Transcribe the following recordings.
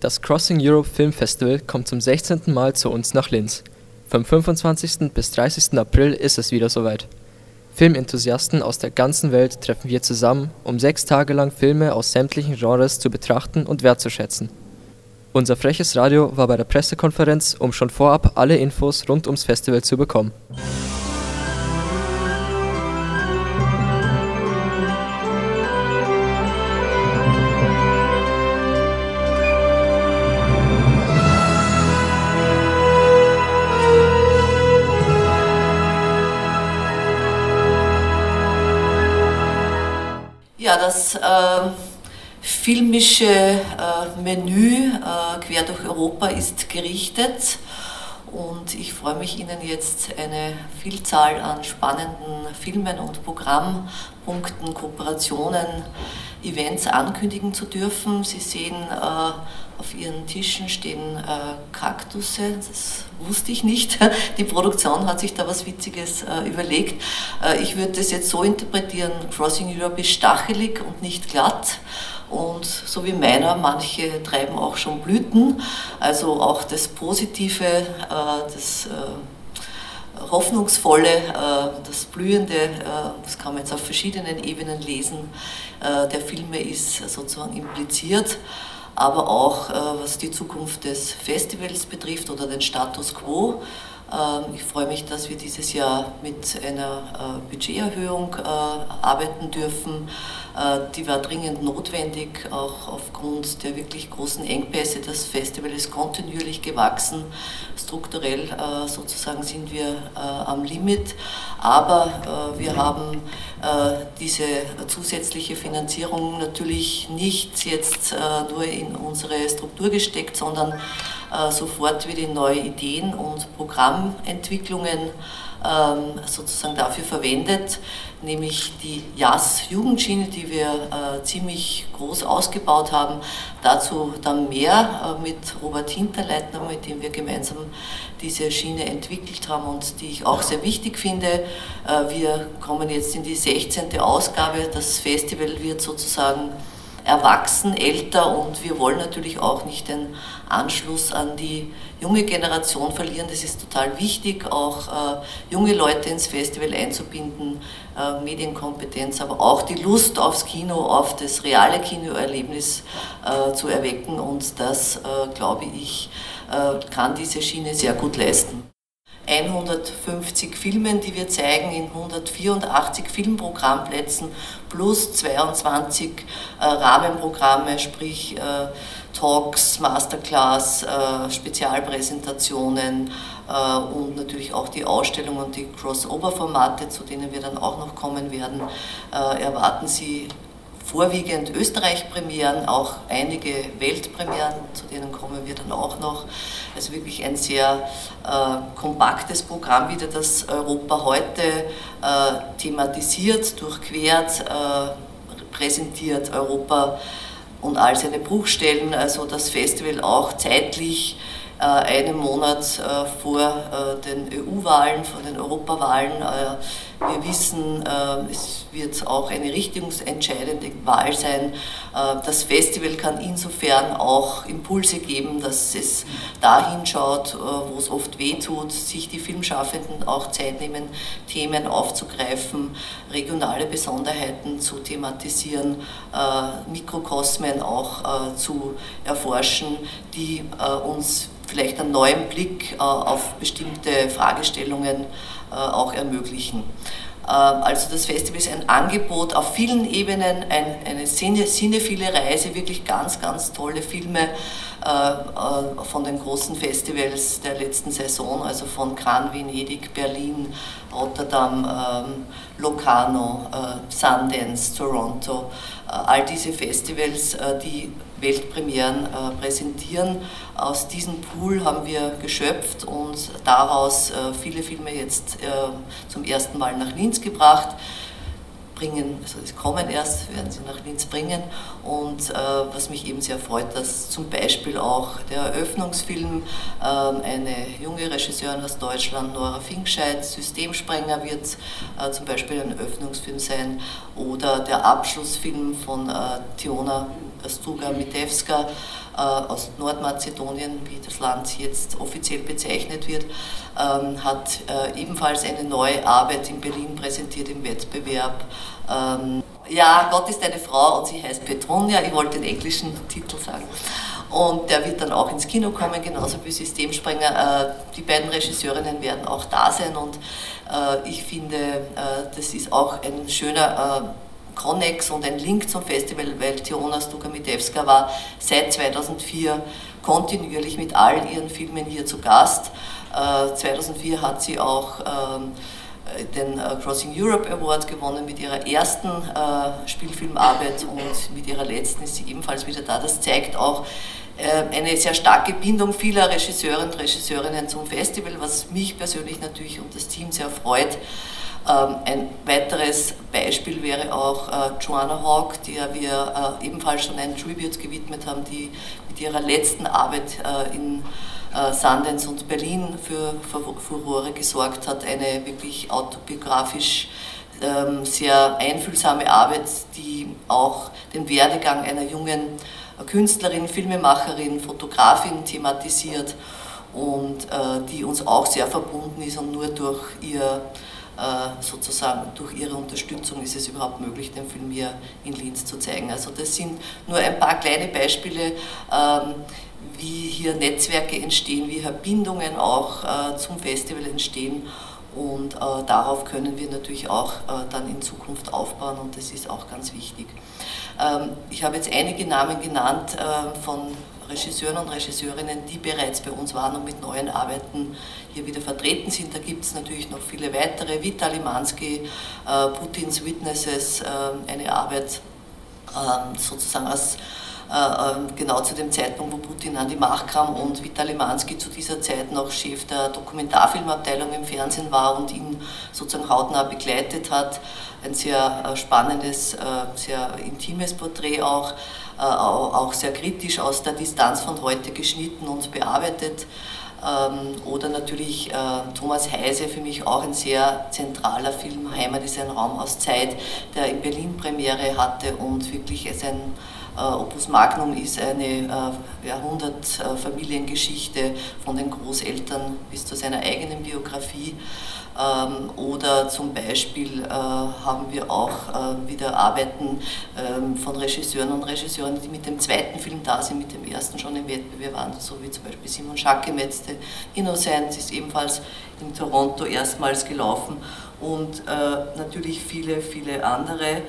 Das Crossing Europe Film Festival kommt zum 16. Mal zu uns nach Linz. Vom 25. bis 30. April ist es wieder soweit. Filmenthusiasten aus der ganzen Welt treffen wir zusammen, um sechs Tage lang Filme aus sämtlichen Genres zu betrachten und wertzuschätzen. Unser freches Radio war bei der Pressekonferenz, um schon vorab alle Infos rund ums Festival zu bekommen. Das äh, filmische äh, Menü äh, quer durch Europa ist gerichtet und ich freue mich Ihnen jetzt eine Vielzahl an spannenden Filmen und Programmpunkten, Kooperationen, Events ankündigen zu dürfen. Sie sehen, äh, auf Ihren Tischen stehen äh, Kaktusse, das wusste ich nicht. Die Produktion hat sich da was Witziges äh, überlegt. ich würde das jetzt so interpretieren, Crossing Europe ist stachelig und nicht glatt. Und so wie meiner, manche treiben auch schon Blüten. Also auch das Positive, das Hoffnungsvolle, das Blühende, das kann man jetzt auf verschiedenen Ebenen lesen, der Filme ist sozusagen impliziert aber auch was die Zukunft des Festivals betrifft oder den Status quo. Ich freue mich, dass wir dieses Jahr mit einer Budgeterhöhung arbeiten dürfen. Die war dringend notwendig, auch aufgrund der wirklich großen Engpässe. Das Festival ist kontinuierlich gewachsen. Strukturell sozusagen sind wir am Limit. Aber wir haben diese zusätzliche Finanzierung natürlich nicht jetzt nur in unsere Struktur gesteckt, sondern sofort wieder neue Ideen und Programmentwicklungen ähm, sozusagen dafür verwendet, nämlich die JAS-Jugendschiene, die wir äh, ziemlich groß ausgebaut haben. Dazu dann mehr äh, mit Robert Hinterleitner, mit dem wir gemeinsam diese Schiene entwickelt haben und die ich auch sehr wichtig finde. Äh, wir kommen jetzt in die 16. Ausgabe. Das Festival wird sozusagen erwachsen, älter und wir wollen natürlich auch nicht den Anschluss an die junge Generation verlieren. Das ist total wichtig, auch äh, junge Leute ins Festival einzubinden, äh, Medienkompetenz, aber auch die Lust aufs Kino, auf das reale Kinoerlebnis äh, zu erwecken und das, äh, glaube ich, äh, kann diese Schiene sehr gut leisten. 150 Filmen, die wir zeigen in 184 Filmprogrammplätzen plus 22 äh, Rahmenprogramme, sprich äh, Talks, Masterclass, äh, Spezialpräsentationen äh, und natürlich auch die Ausstellung und die Crossover-Formate, zu denen wir dann auch noch kommen werden, äh, erwarten Sie vorwiegend Österreich-Premieren, auch einige Weltpremieren, zu denen kommen wir dann auch noch. Also wirklich ein sehr äh, kompaktes Programm wieder, das Europa heute äh, thematisiert, durchquert, äh, präsentiert Europa und all seine Bruchstellen, also das Festival auch zeitlich äh, einen Monat äh, vor äh, den EU-Wahlen, vor den Europawahlen. Wir wissen, es wird auch eine richtungsentscheidende Wahl sein. Das Festival kann insofern auch Impulse geben, dass es dahin schaut, wo es oft weh tut, sich die Filmschaffenden auch Zeit nehmen, Themen aufzugreifen, regionale Besonderheiten zu thematisieren, Mikrokosmen auch zu erforschen, die uns vielleicht einen neuen Blick auf bestimmte Fragestellungen auch ermöglichen. Also das Festival ist ein Angebot auf vielen Ebenen, eine sinnevolle Reise, wirklich ganz, ganz tolle Filme von den großen Festivals der letzten Saison, also von Cannes, Venedig, Berlin, Rotterdam, ähm, Locarno, Sundance, Toronto. All diese Festivals, die Weltpremieren äh, präsentieren. Aus diesem Pool haben wir geschöpft und daraus äh, viele Filme jetzt äh, zum ersten Mal nach Linz gebracht. Bringen, also sie kommen erst, werden sie nach Linz bringen. Und äh, was mich eben sehr freut, dass zum Beispiel auch der Eröffnungsfilm, äh, eine junge Regisseurin aus Deutschland, Nora Finkscheid, Systemsprenger wird äh, zum Beispiel ein Eröffnungsfilm sein, oder der Abschlussfilm von Tiona Struga Mitevska äh, aus Nordmazedonien, wie das Land jetzt offiziell bezeichnet wird, ähm, hat äh, ebenfalls eine neue Arbeit in Berlin präsentiert im Wettbewerb. Ähm, ja, Gott ist eine Frau und sie heißt Petronia, ich wollte den englischen Titel sagen. Und der wird dann auch ins Kino kommen, genauso wie Systemsprenger. Äh, die beiden Regisseurinnen werden auch da sein und ich finde, das ist auch ein schöner Connex und ein Link zum Festival, weil Tiona Stukamitewska war seit 2004 kontinuierlich mit all ihren Filmen hier zu Gast. 2004 äh, hat sie auch ähm, den äh, Crossing Europe Award gewonnen mit ihrer ersten äh, Spielfilmarbeit und mit ihrer letzten ist sie ebenfalls wieder da. Das zeigt auch eine sehr starke Bindung vieler Regisseure und Regisseurinnen zum Festival, was mich persönlich natürlich und das Team sehr freut. Ähm, ein weiteres Beispiel wäre auch äh, Joanna Hawk, der wir äh, ebenfalls schon ein Tribute gewidmet haben, die mit ihrer letzten Arbeit äh, in Sundance und Berlin für Furore gesorgt hat. Eine wirklich autobiografisch ähm, sehr einfühlsame Arbeit, die auch den Werdegang einer jungen Künstlerin, Filmemacherin, Fotografin thematisiert und die uns auch sehr verbunden ist und nur durch ihr sozusagen durch ihre Unterstützung ist es überhaupt möglich, den Film hier in Linz zu zeigen. Also das sind nur ein paar kleine Beispiele, ähm, wie hier Netzwerke entstehen, wie hier Bindungen auch äh, zum Festival entstehen. Und äh, darauf können wir natürlich auch dann in Zukunft aufbauen und das ist auch ganz wichtig. Ähm, ich habe jetzt einige Namen genannt von Regisseuren und Regisseurinnen, die bereits bei uns waren und mit neuen Arbeiten hier wieder vertreten sind. Da gibt es natürlich noch viele weitere. Vitali Mansky, äh, Putins Witnesses, äh, eine Arbeit äh, sozusagen aus äh, ähm, genau zu dem Zeitpunkt, wo Putin an die Macht kam und Vitali Mansky zu dieser Zeit noch Chef der Dokumentarfilmabteilung im Fernsehen war und ihn sozusagen hautnah begleitet hat. Ein sehr äh, spannendes, äh, sehr intimes Porträt auch, auch sehr kritisch aus der Distanz von heute geschnitten und bearbeitet. Ähm, oder natürlich Thomas Heise, für mich auch ein sehr zentraler Film. Heimat ist ein Raum aus Zeit, der in Berlin Premiere hatte und wirklich sein äh, Opus Magnum ist eine äh, Jahrhundert-Familiengeschichte von den Großeltern bis zu seiner eigenen Biografie. Ähm, oder zum Beispiel äh, haben wir auch wieder Arbeiten ähm, von Regisseuren und Regisseuren, die mit dem zweiten Film da sind, mit dem ersten schon im Wettbewerb waren, so wie zum Beispiel Simon Schackemetz, der Innocence ist ebenfalls in Toronto erstmals gelaufen und natürlich viele, viele andere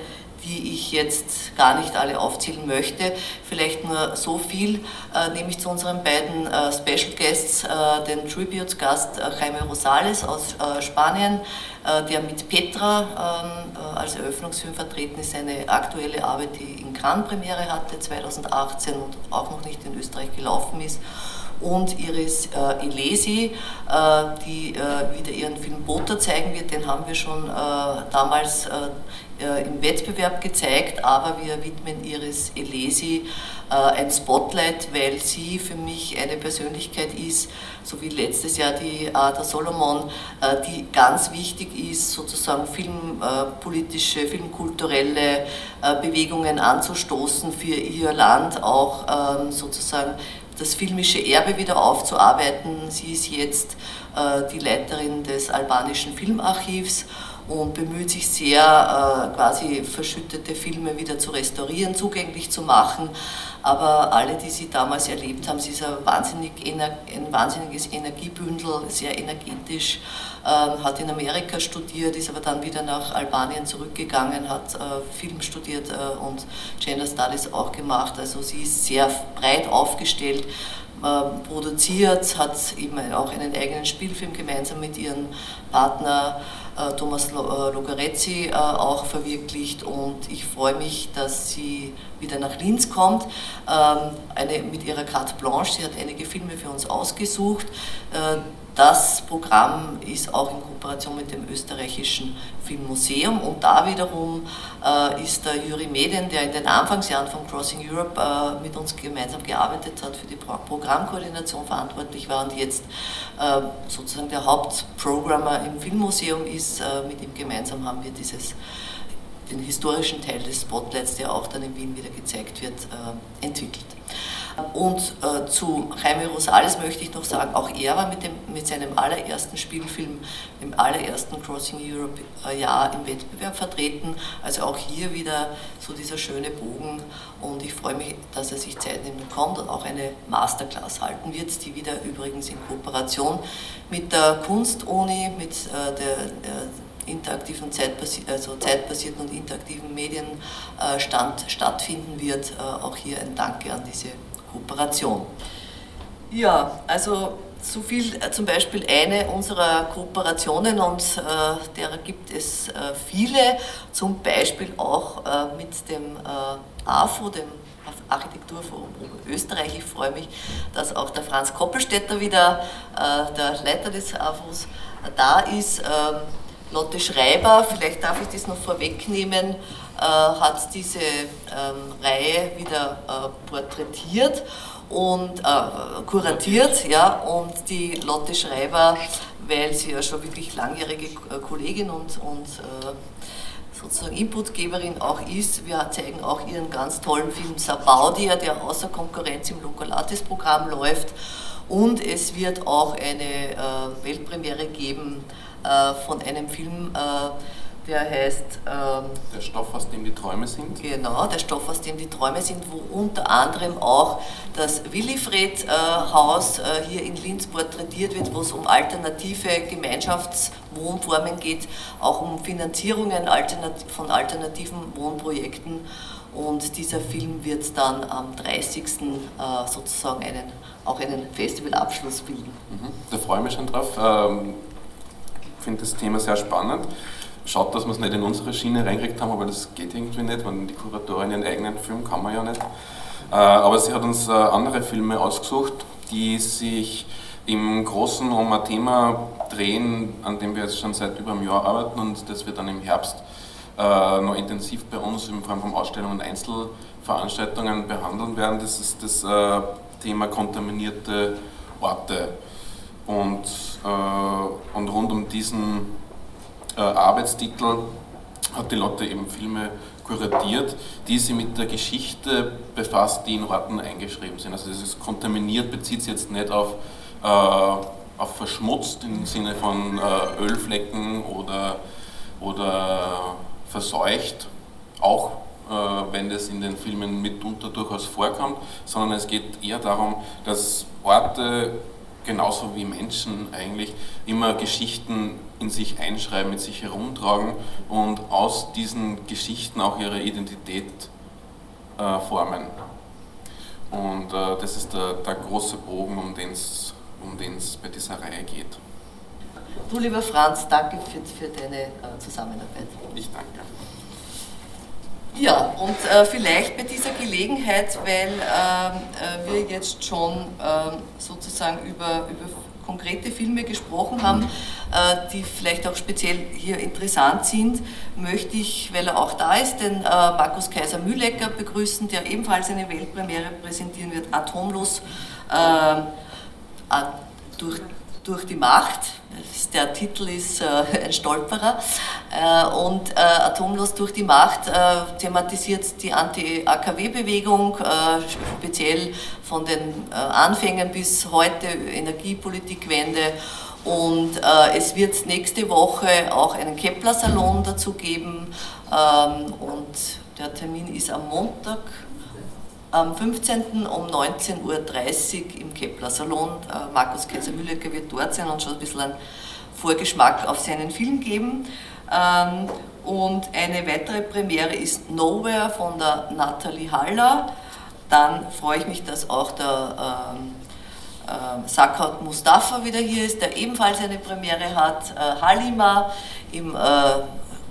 die ich jetzt gar nicht alle aufzählen möchte. Vielleicht nur so viel, äh, nämlich zu unseren beiden äh, Special Guests, äh, den Tribute-Gast äh, Jaime Rosales aus äh, Spanien, äh, der mit Petra ähm, als Eröffnungsfilm vertreten ist, eine aktuelle Arbeit, die in Cannes Premiere hatte 2018 und auch noch nicht in Österreich gelaufen ist und Iris äh, Elesi, äh, die äh, wieder ihren Film Bota zeigen wird. Den haben wir schon äh, damals äh, äh, im Wettbewerb gezeigt, aber wir widmen Iris Elesi ein Spotlight, weil sie für mich eine Persönlichkeit ist, so wie letztes Jahr die Ada Solomon, die ganz wichtig ist, sozusagen filmpolitische, filmkulturelle Bewegungen anzustoßen für ihr Land, auch ähm, sozusagen das filmische Erbe wieder aufzuarbeiten. Sie ist jetzt äh, die Leiterin des albanischen Filmarchivs und bemüht sich sehr, äh, quasi verschüttete Filme wieder zu restaurieren, zugänglich zu machen. Aber alle, die sie damals erlebt haben, sie ist ein, wahnsinnig, ein wahnsinniges Energiebündel, sehr energetisch, hat in Amerika studiert, ist aber dann wieder nach Albanien zurückgegangen, hat äh, Film studiert äh, und Gender Studies auch gemacht. Also sie ist sehr breit aufgestellt, äh, produziert, hat eben auch einen eigenen Spielfilm gemeinsam mit ihrem Partner äh, Thomas Logarezzi auch verwirklicht und ich freue mich, dass sie wieder nach Linz kommt, ähm, eine, mit ihrer Carte Blanche. Sie hat einige Filme für uns ausgesucht. Das Programm ist auch in Kooperation mit dem österreichischen Filmmuseum und da wiederum äh, ist der Juri Medin, der in den Anfangsjahren von Crossing Europe äh, mit uns gemeinsam gearbeitet hat, für die Pro Programmkoordination verantwortlich war und jetzt äh, sozusagen der Hauptprogrammer im Filmmuseum ist. Äh, mit ihm gemeinsam haben wir dieses den historischen Teil des Spotlights, der auch dann in Wien wieder gezeigt wird, äh, entwickelt. Und äh, zu Jaime Rosales möchte ich noch sagen, auch er war mit, dem, mit seinem allerersten Spielfilm, im allerersten Crossing Europe äh, im Wettbewerb vertreten. Also auch hier wieder so dieser schöne Bogen und ich freue mich, dass er sich Zeit nehmen kommt und auch eine Masterclass halten wird, die wieder übrigens in Kooperation mit der Kunstuni, mit äh, der äh, interaktiven Zeitbasi also zeitbasierten und interaktiven Medienstand äh, stattfinden wird. Auch hier ein Danke an diese Kooperation. Ja, also so viel äh, zum Beispiel eine unserer Kooperationen und äh, derer gibt es äh, viele, zum Beispiel auch äh, mit dem äh, AFO, dem Architekturforum Österreich. Ich freue mich, dass auch der Franz Koppelstädter wieder, äh, der Leiter des AFOs, da ist. Ähm, Lotte Schreiber, vielleicht darf ich das noch vorwegnehmen, hat diese ähm, Reihe wieder äh, porträtiert und äh, kuratiert, ja, und die Lotte Schreiber, weil sie ja schon wirklich langjährige äh, Kollegin und, und äh, sozusagen Inputgeberin auch ist. Wir zeigen auch ihren ganz tollen Film Sabaudia, der außer Konkurrenz im Lokalatis-Programm läuft. Und es wird auch eine äh, Weltpremiere geben äh, von einem Film, äh, der heißt... Ähm, der Stoff, aus dem die Träume sind. Genau, der Stoff, aus dem die Träume sind, wo unter anderem auch das Willifred-Haus äh, hier in Linz porträtiert wird, wo es um alternative Gemeinschaftswohnformen geht, auch um Finanzierungen von alternativen Wohnprojekten. Und dieser Film wird dann am 30. sozusagen einen, auch einen Festivalabschluss bilden. Mhm, da freue ich mich schon drauf. Ähm, finde das Thema sehr spannend. Schaut, dass wir es nicht in unsere Schiene reingekriegt haben, aber das geht irgendwie nicht, wenn die Kuratorin ihren eigenen Film kann man ja nicht. Äh, aber sie hat uns äh, andere Filme ausgesucht, die sich im Großen um ein Thema drehen, an dem wir jetzt schon seit über einem Jahr arbeiten und das wir dann im Herbst äh, noch intensiv bei uns in Form von Ausstellungen und Einzelveranstaltungen behandeln werden. Das ist das Thema kontaminierte Orte. Und, und rund um diesen äh, Arbeitstitel hat die Lotte eben Filme kuratiert, die sich mit der Geschichte befasst, die in Orten eingeschrieben sind. Also dieses kontaminiert bezieht sich jetzt nicht auf, äh, auf verschmutzt im Sinne von äh, Ölflecken oder, oder verseucht, auch äh, wenn das in den Filmen mitunter durchaus vorkommt, sondern es geht eher darum, dass Orte genauso wie Menschen eigentlich immer Geschichten in sich einschreiben, mit sich herumtragen und aus diesen Geschichten auch ihre Identität äh, formen. Und äh, das ist der, der, große Bogen, um den es um bei dieser Reihe geht. Du, lieber Franz, danke für, für deine äh, Zusammenarbeit. Ich danke. Ja, und äh, vielleicht bei dieser Gelegenheit, weil äh, äh wir jetzt schon äh, sozusagen über, über konkrete Filme gesprochen haben, äh, die vielleicht auch speziell hier interessant sind, möchte ich, weil er auch da ist, den äh, Markus Kaiser Mühlecker begrüßen, der ebenfalls eine Weltpremiere präsentieren wird, Atomlos durch, durch die Macht der Titel ist äh, ein Stolperer. Äh, und äh, Atomlos durch die Macht äh, thematisiert die Anti-AKW-Bewegung, äh, speziell von den äh, Anfängen bis heute Energiepolitikwende Und es wird nächste Woche auch einen Kepler-Salon dazu geben. Ähm, und der Termin ist am Montag, am 15. um 19.30 Uhr im Kepler-Salon. Äh, Markus Kaiser-Mühlecker wird dort sein und schon ein bisschen einen Vorgeschmack auf seinen Film geben. Ähm, und eine weitere Premiere ist Nowhere von der Nathalie Haller. Dann freue ich mich, dass auch der ähm, äh, Sakat Mustafa wieder hier ist, der ebenfalls eine Premiere hat. Äh, Halima im äh,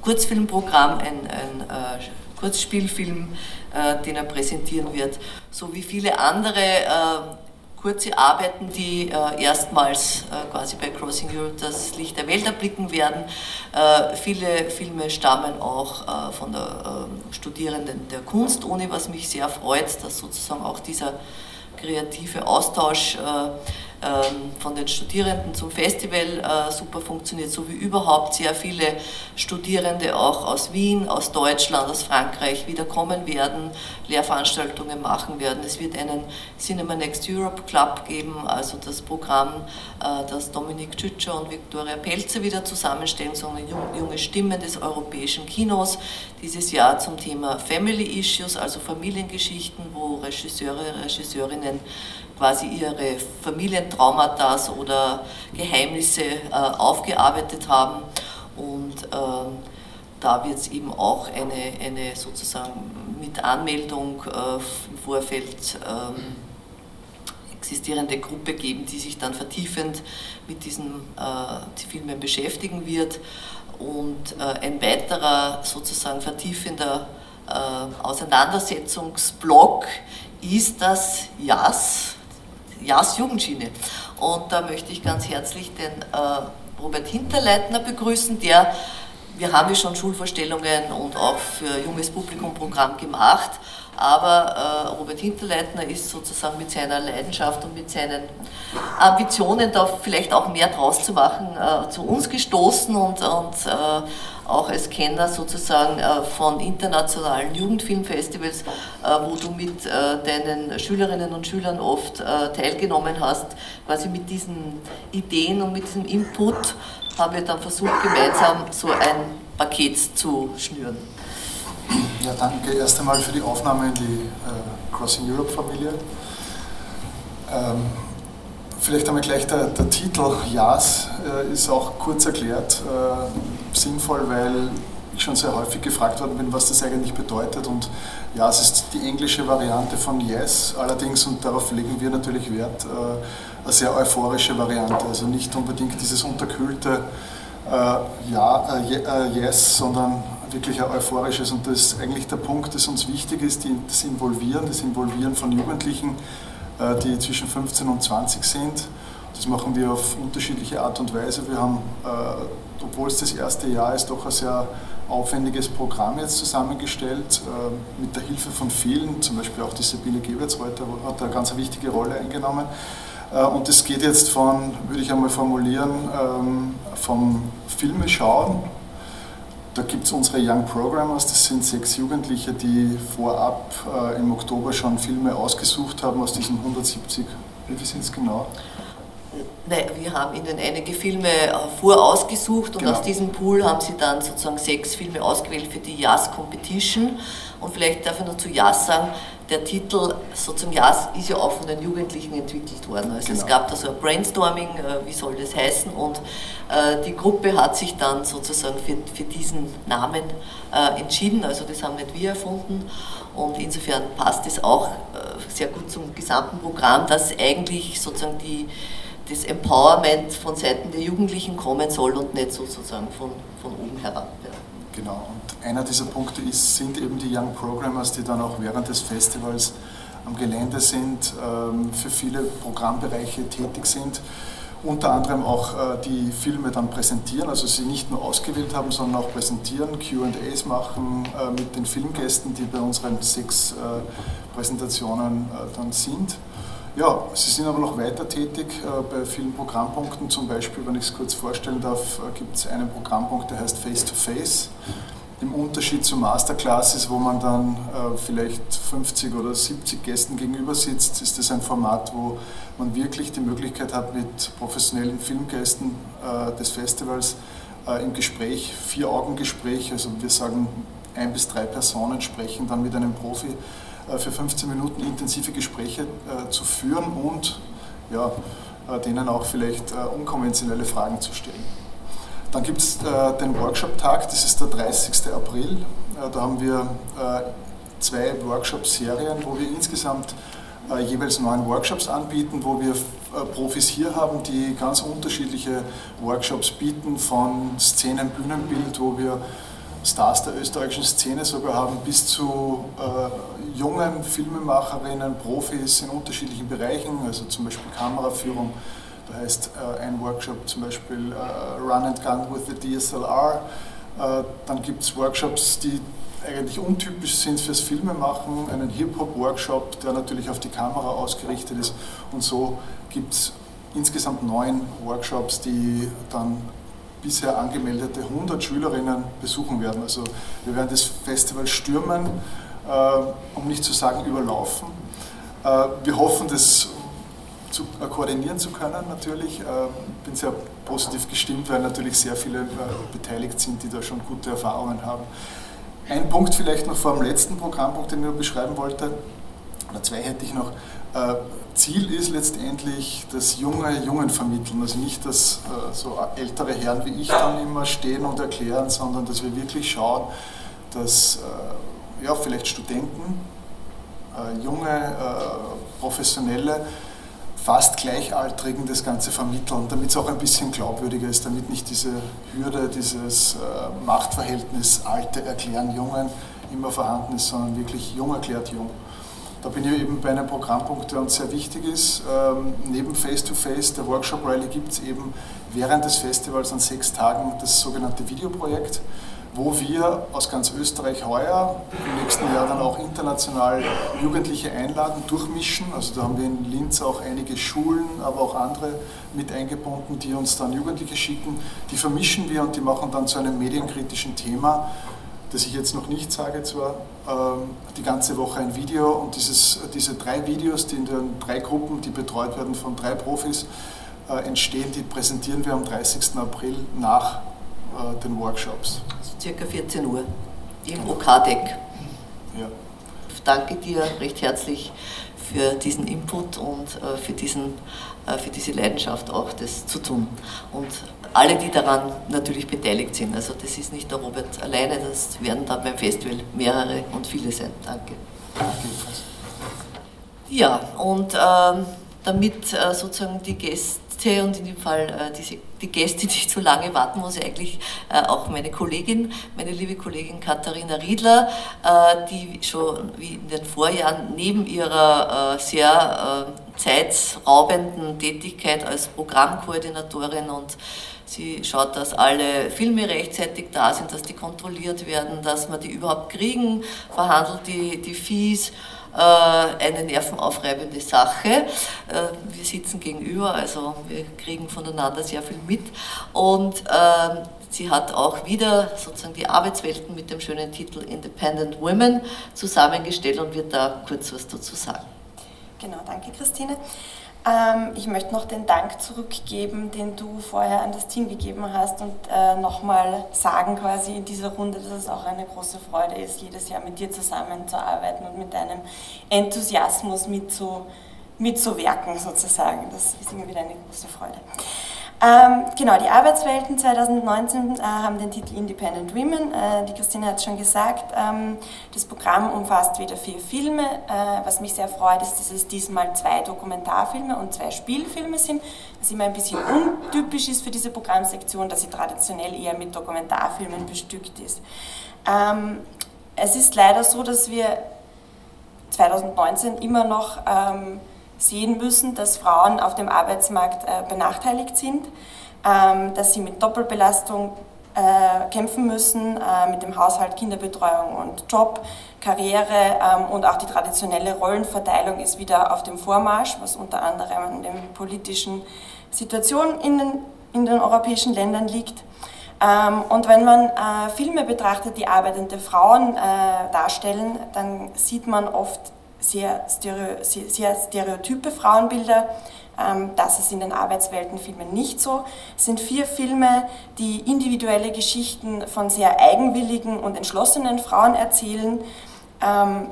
Kurzfilmprogramm, ein, ein Kurzspielfilm, den er präsentieren wird, sowie viele andere äh, kurze Arbeiten, die äh, erstmals äh, quasi bei Crossing Europe das Licht der Welt erblicken werden. Äh, viele Filme stammen auch von der Studierenden der Kunstuni, was mich sehr freut, dass sozusagen auch dieser kreative Austausch ähm, von den Studierenden zum Festival äh, super funktioniert, so wie überhaupt sehr viele Studierende auch aus Wien, aus Deutschland, aus Frankreich wieder kommen werden, Lehrveranstaltungen machen werden. Es wird einen Cinema Next Europe Club geben, also das Programm, äh, das Dominik Tschütscher und Viktoria Pelzer wieder zusammenstellen, sondern junge Stimmen des europäischen Kinos. Dieses Jahr zum Thema Family Issues, also Familiengeschichten, wo Regisseure, Regisseurinnen quasi ihre Familientraumata oder Geheimnisse äh, aufgearbeitet haben. Und ähm, da wird es eben auch eine, eine sozusagen mit Anmeldung äh, im Vorfeld ähm, existierende Gruppe geben, die sich dann vertiefend mit diesen äh, Filmen beschäftigen wird. Und äh, ein weiterer sozusagen vertiefender äh, Auseinandersetzungsblock ist das JAS, JAS Jugendschiene. Und da möchte ich ganz herzlich den äh, Robert Hinterleitner begrüßen, der, wir haben ja schon Schulvorstellungen und auch für junges Publikum Programm gemacht, aber äh, Robert Hinterleitner ist sozusagen mit seiner Leidenschaft und mit seinen Ambitionen, da vielleicht auch mehr draus zu machen, äh, zu uns gestoßen und, und äh, auch als Kenner sozusagen äh, von internationalen Jugendfilmfestivals, äh, wo du mit äh, deinen Schülerinnen und Schülern oft teilgenommen hast, quasi mit diesen Ideen und mit diesem Input haben wir dann versucht, gemeinsam so ein Paket zu schnüren. Ja, danke erst einmal für die Aufnahme in die Crossing Europe Familie. Ähm, Vielleicht einmal gleich der, der Titel JAS äh, ist auch kurz erklärt äh, sinnvoll, weil ich schon sehr häufig gefragt worden bin, was das eigentlich bedeutet. Und JAS ist die englische Variante von Yes, allerdings, und darauf legen wir natürlich Wert, äh, eine sehr euphorische Variante. Also nicht unbedingt dieses unterkühlte äh, ja, äh, äh, Yes, sondern wirklich ein euphorisches. Und das ist eigentlich der Punkt, der uns wichtig ist, die, das Involvieren, das Involvieren von Jugendlichen äh, die zwischen 15 und 20 sind. Das machen wir auf unterschiedliche Art und Weise. Wir haben, äh, obwohl es das erste Jahr ist, doch ein sehr aufwendiges Programm jetzt zusammengestellt, äh, mit der Hilfe von vielen, zum Beispiel auch die Sabine Geberts heute hat eine ganz wichtige Rolle eingenommen. Und es geht jetzt von, würde ich einmal formulieren, ähm, vom Filme schauen da gibt es unsere Young Programmers, das sind sechs Jugendliche, die vorab äh, im Oktober schon Filme ausgesucht haben aus diesen 170. Wie viel sind es genau? Nein, wir haben ihnen einige Filme äh, vorausgesucht und genau. aus diesem Pool haben sie dann sozusagen sechs Filme ausgewählt für die Jazz Competition. Und vielleicht darf ich noch zu Jazz sagen, der Titel sozusagen Jazz ist ja auch von den Jugendlichen entwickelt worden. Also genau. es gab da so ein Brainstorming, äh, wie soll das heißen und äh, die Gruppe hat sich dann sozusagen für, für diesen Namen entschieden, also das haben nicht wir erfunden und insofern passt es auch sehr gut zum gesamten Programm, dass eigentlich sozusagen die das Empowerment von Seiten der Jugendlichen kommen soll und nicht sozusagen von, von oben herab. Ja. Genau, einer dieser Punkte ist, sind eben die Young Programmers, die dann auch während des Festivals am Gelände sind, ähm, für viele Programmbereiche tätig sind, unter anderem auch äh, die Filme dann präsentieren, also sie nicht nur ausgewählt haben, sondern auch präsentieren, QAs machen äh, mit den Filmgästen, die bei unseren sechs äh, Präsentationen dann sind. Ja, Sie sind aber noch weiter tätig bei vielen Programmpunkten. Zum Beispiel, wenn ich es kurz vorstellen darf, gibt es einen Programmpunkt, der heißt Face to Face. Im Unterschied zu Masterclasses, wo man dann äh, vielleicht 50 oder 70 Gästen gegenüber sitzt, ist das ein Format, wo man wirklich die Möglichkeit hat, mit professionellen Filmgästen äh, des Festivals äh, im Gespräch, Vier-Augen-Gespräch, also wir sagen ein bis drei Personen sprechen dann mit einem Profi äh, für 15 Minuten intensive Gespräche äh, zu führen und ja, äh, denen auch vielleicht unkonventionelle Fragen zu stellen. Dann gibt es den Workshop-Tag, das ist der 30. April. Da haben wir zwei Workshop-Serien, wo wir insgesamt jeweils neun Workshops anbieten, wo wir Profis hier haben, die ganz unterschiedliche Workshops bieten, von Szenen, Bühnenbild, wo wir Stars der österreichischen Szene sogar haben, bis zu äh, jungen Filmemacherinnen, Profis in unterschiedlichen Bereichen, also zum Beispiel Kameraführung. Da heißt äh, ein Workshop zum Beispiel äh, Run and Gun with the DSLR. Äh, dann gibt es Workshops, die eigentlich untypisch sind fürs Filmemachen, einen Hip-Hop-Workshop, der natürlich auf die Kamera ausgerichtet ist. Und so gibt es insgesamt neun Workshops, die dann bisher angemeldete 100 Schülerinnen besuchen werden. Also wir werden das Festival stürmen, äh, um nicht zu sagen überlaufen. Äh, wir hoffen, das zu, äh, koordinieren zu können natürlich. Ich bin sehr positiv gestimmt, weil natürlich sehr viele beteiligt sind, die da schon gute Erfahrungen haben. Ein Punkt vielleicht noch vor dem letzten Programmpunkt, den ich nur beschreiben wollte, oder zwei hätte ich noch. Ziel ist letztendlich das junge Jungen vermitteln, also nicht, dass äh, so ältere Herren wie ich dann immer stehen und erklären, sondern dass wir wirklich schauen, dass äh, ja, vielleicht Studenten, äh, junge, äh, Professionelle, fast Gleichaltrigen das Ganze vermitteln, damit es auch ein bisschen glaubwürdiger ist, damit nicht diese Hürde, dieses äh, Machtverhältnis Alte erklären Jungen immer vorhanden ist, sondern wirklich Jung erklärt Jung. Da bin ich eben bei einem Programmpunkt, der uns sehr wichtig ist. Ähm, neben Face-to-Face, -face, der Workshop Rally, gibt es eben während des Festivals an sechs Tagen das sogenannte Videoprojekt, wo wir aus ganz Österreich heuer, im nächsten Jahr dann auch international Jugendliche einladen, durchmischen. Also da haben wir in Linz auch einige Schulen, aber auch andere mit eingebunden, die uns dann Jugendliche schicken. Die vermischen wir und die machen dann zu einem medienkritischen Thema das ich jetzt noch nicht sage, zwar ähm, die ganze Woche ein Video und dieses, diese drei Videos, die in den drei Gruppen, die betreut werden von drei Profis, äh, entstehen, die präsentieren wir am 30. April nach äh, den Workshops. Circa 14 Uhr im OK-Deck. Ja. Danke dir recht herzlich für diesen Input und äh, für, diesen, für diese Leidenschaft auch, das zu tun. Und alle, die daran natürlich beteiligt sind. Also das ist nicht der Robert alleine, das werden da beim Festival mehrere und viele sein. Danke. Ja, und äh, damit äh, sozusagen die Gäste und in dem Fall äh, diese, die Gäste nicht zu lange warten muss, ich äh, auch meine Kollegin, meine liebe Kollegin Katharina Riedler, äh, die schon wie in den Vorjahren neben ihrer äh, sehr äh, zeitraubenden Tätigkeit als Programmkoordinatorin und Sie schaut, dass alle Filme rechtzeitig da sind, dass die kontrolliert werden, dass man die überhaupt kriegen, verhandelt die, die Fees. Äh, eine nervenaufreibende Sache. Äh, wir sitzen gegenüber, also wir kriegen voneinander sehr viel mit. Und ähm, sie hat auch wieder sozusagen die Arbeitswelten mit dem schönen Titel Independent Women zusammengestellt und wird da kurz was dazu sagen. Genau, danke Christine. Ähm, ich möchte noch den Dank zurückgeben, den du vorher an das Team gegeben hast und äh, nochmal sagen quasi in dieser Runde, dass es auch eine große Freude ist, jedes Jahr mit dir zusammenzuarbeiten und mit deinem Enthusiasmus mitzu, mitzuwirken sozusagen. Das ist immer wieder eine große Freude. Ähm, genau, die Arbeitswelten 2019 äh, haben den Titel Independent Women. Äh, die Christine hat es schon gesagt. Ähm, das Programm umfasst wieder vier Filme. Äh, was mich sehr freut, ist, dass es diesmal zwei Dokumentarfilme und zwei Spielfilme sind. Was immer ein bisschen untypisch ist für diese Programmsektion, dass sie traditionell eher mit Dokumentarfilmen bestückt ist. Ähm, es ist leider so, dass wir 2019 immer noch ähm, sehen müssen, dass Frauen auf dem Arbeitsmarkt äh, benachteiligt sind, ähm, dass sie mit Doppelbelastung äh, kämpfen müssen, äh, mit dem Haushalt, Kinderbetreuung und Job, Karriere ähm, und auch die traditionelle Rollenverteilung ist wieder auf dem Vormarsch, was unter anderem an den politischen Situationen in den, in den europäischen Ländern liegt. Ähm, und wenn man Filme betrachtet, die arbeitende Frauen darstellen, dann sieht man oft sehr, stereo, sehr stereotype Frauenbilder. Ähm, das ist in den Arbeitsweltenfilmen nicht so. Es sind vier Filme, die individuelle Geschichten von sehr eigenwilligen und entschlossenen Frauen erzählen. Ähm,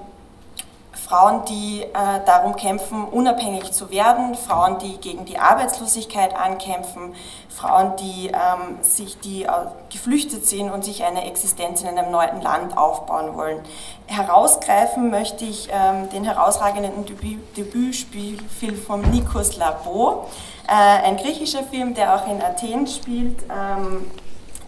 Frauen, die äh, darum kämpfen, unabhängig zu werden, Frauen, die gegen die Arbeitslosigkeit ankämpfen, Frauen, die, ähm, sich, die äh, geflüchtet sind und sich eine Existenz in einem neuen Land aufbauen wollen. Herausgreifen möchte ich ähm, den herausragenden Debütspielfilm von Nikos Labo, äh, ein griechischer Film, der auch in Athen spielt. Ähm,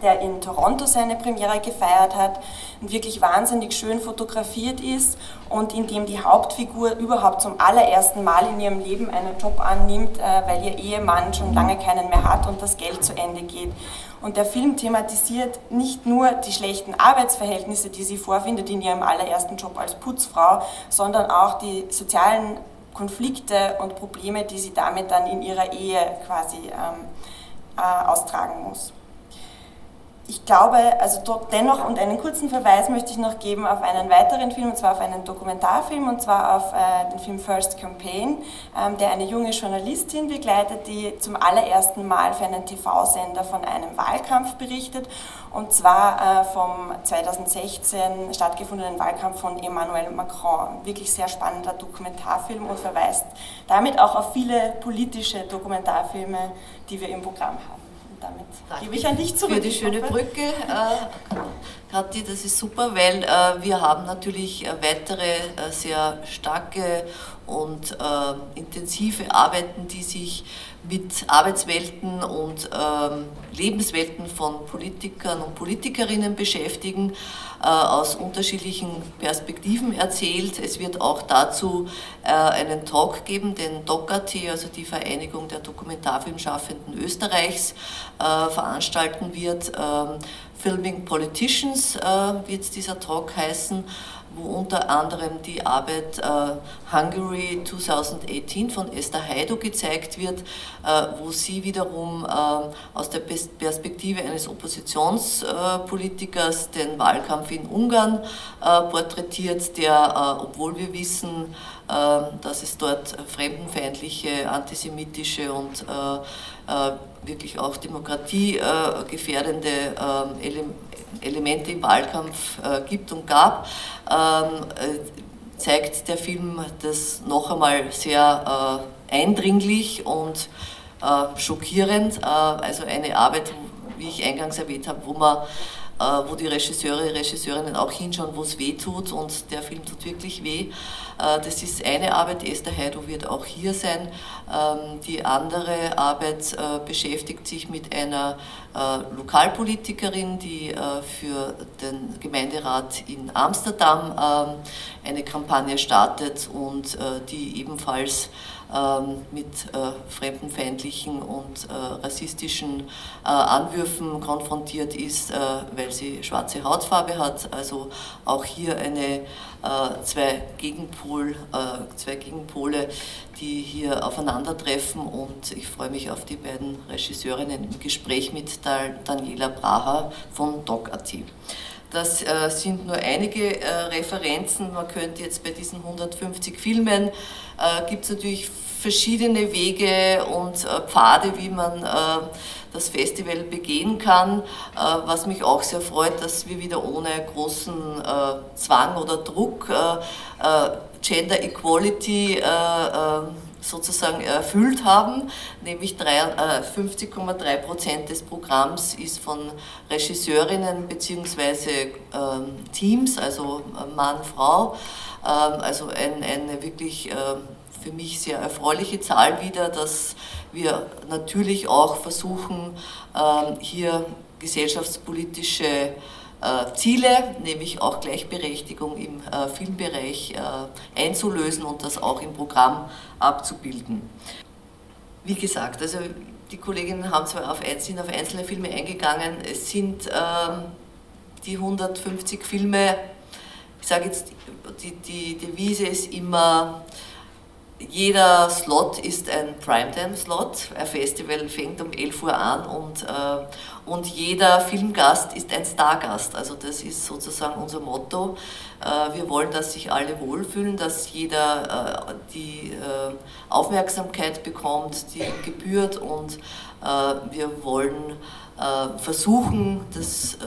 der in Toronto seine Premiere gefeiert hat und wirklich wahnsinnig schön fotografiert ist und in dem die Hauptfigur überhaupt zum allerersten Mal in ihrem Leben einen Job annimmt, äh, weil ihr Ehemann schon lange keinen mehr hat und das Geld zu Ende geht. Und der Film thematisiert nicht nur die schlechten Arbeitsverhältnisse, die sie vorfindet in ihrem allerersten Job als Putzfrau, sondern auch die sozialen Konflikte und Probleme, die sie damit dann in ihrer Ehe quasi ähm, äh, austragen muss ich glaube, also dennoch, und einen kurzen Verweis möchte ich noch geben auf einen weiteren Film, und zwar auf einen Dokumentarfilm, und zwar auf äh, den Film First Campaign, ähm, der eine junge Journalistin begleitet, die zum allerersten Mal für einen TV-Sender von einem Wahlkampf berichtet, und zwar äh, vom 2016 stattgefundenen Wahlkampf von Emmanuel Macron. Wirklich sehr spannender Dokumentarfilm und verweist damit auch auf viele politische Dokumentarfilme, die wir im Programm haben damit. Gebe ich an dich zurück. Für die schöne Brücke, äh, Kathi, das ist super, weil äh, wir haben natürlich äh, weitere äh, sehr starke und äh, intensive Arbeiten, die sich mit Arbeitswelten und ähm, Lebenswelten von Politikern und Politikerinnen beschäftigen, äh, aus unterschiedlichen Perspektiven erzählt. Es wird auch dazu äh, einen Talk geben, den DOCAT, also die Vereinigung der Dokumentarfilmschaffenden Österreichs, veranstalten wird. Filming Politicians äh, wird dieser Talk heißen wo unter anderem die Arbeit äh, Hungary 2018 von Esther Heido gezeigt wird, äh, wo sie wiederum aus der Perspektive eines Oppositionspolitikers den Wahlkampf in Ungarn porträtiert, der, obwohl wir wissen, dass es dort fremdenfeindliche, antisemitische und wirklich auch demokratiegefährdende Elemente Elemente im Wahlkampf äh, gibt und gab, ähm, äh, zeigt der Film das noch einmal sehr äh, eindringlich und schockierend. Also eine Arbeit, wie ich eingangs erwähnt habe, wo man wo die Regisseure, Regisseurinnen auch hinschauen, wo es weh tut und der Film tut wirklich weh. Äh, das ist eine Arbeit, Esther Heido wird auch hier sein. Ähm, die andere Arbeit äh, beschäftigt sich mit einer Lokalpolitikerin, die für den Gemeinderat in Amsterdam ähm, eine Kampagne startet und die ebenfalls mit äh, fremdenfeindlichen und äh, rassistischen äh, Anwürfen konfrontiert ist, weil sie schwarze Hautfarbe hat. Also auch hier eine zwei, Gegenpol, zwei Gegenpole, die hier aufeinandertreffen und ich freue mich auf die beiden Regisseurinnen im Gespräch mit Daniela Braha von DocAT. Das äh, sind nur einige äh, Referenzen. Man könnte jetzt bei diesen 150 Filmen, äh, gibt es natürlich verschiedene Wege und Pfade, wie man das Festival begehen kann, was mich auch sehr freut, dass wir wieder ohne großen Zwang oder Druck Gender Equality sozusagen erfüllt haben, nämlich 50,3 Prozent des Programms ist von Regisseurinnen bzw. Ähm, Teams, also Mann, Frau, ähm, also ein, eine wirklich für mich sehr erfreuliche Zahl wieder, dass wir natürlich auch versuchen, ähm, hier gesellschaftspolitische äh, Ziele, nämlich auch Gleichberechtigung im äh, Filmbereich äh, einzulösen und das auch im Programm abzubilden. Wie gesagt, also die Kolleginnen haben zwar auf, sind auf einzelne Filme eingegangen, es sind ähm, die 150 Filme, ich sage jetzt, die, die Devise ist immer jeder Slot ist ein Primetime-Slot. Ein Festival fängt um 11 Uhr an und, äh, und jeder Filmgast ist ein Stargast. Also das ist sozusagen unser Motto. Äh, wir wollen, dass sich alle wohlfühlen, dass jeder äh, die äh, Aufmerksamkeit bekommt, die gebührt und wir wollen versuchen, das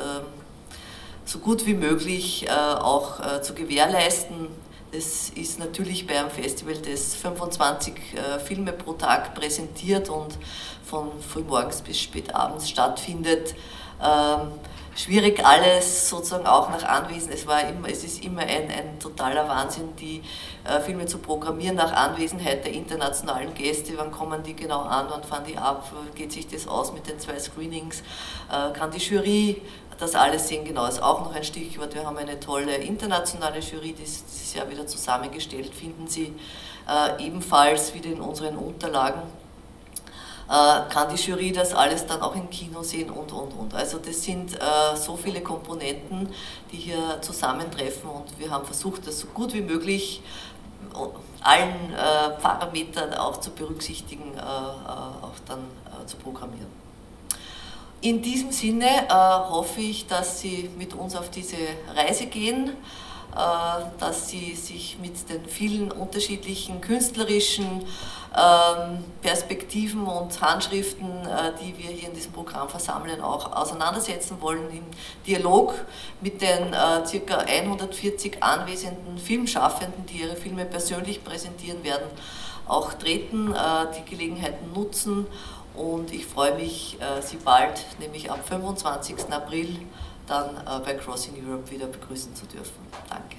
so gut wie möglich auch zu gewährleisten es ist natürlich bei einem Festival, das 25 äh, Filme pro Tag präsentiert und von frühmorgens bis spät abends stattfindet. Ähm, schwierig alles sozusagen auch nach Anwesen. Es, war immer, es ist immer ein, ein totaler Wahnsinn, die äh, Filme zu programmieren nach Anwesenheit der internationalen Gäste. Wann kommen die genau an, wann fahren die ab, geht sich das aus mit den zwei Screenings, äh, kann die Jury das alles sehen. Genau, ist auch noch ein Stichwort. Wir haben eine tolle internationale Jury, die ist dieses Jahr wieder zusammengestellt, finden Sie äh, ebenfalls wieder in unseren Unterlagen. Äh, kann die Jury das alles dann auch im Kino sehen und, und, und. Also das sind äh, so viele Komponenten, die hier zusammentreffen und wir haben versucht, das so gut wie möglich äh, allen äh, Parametern auch zu berücksichtigen, äh, auch dann zu programmieren. In diesem Sinne äh, hoffe ich, dass Sie mit uns auf diese Reise gehen, äh, dass Sie sich mit den vielen unterschiedlichen künstlerischen ähm, Perspektiven und Handschriften, äh, die wir hier in diesem Programm versammeln, auch auseinandersetzen wollen, im Dialog mit den äh, ca. 140 anwesenden Filmschaffenden, die ihre Filme persönlich präsentieren werden, auch treten, äh, die Gelegenheiten nutzen und ich freue mich, äh, Sie bald, nämlich am 25. April, dann äh, bei Crossing Europe wieder begrüßen zu dürfen. Danke.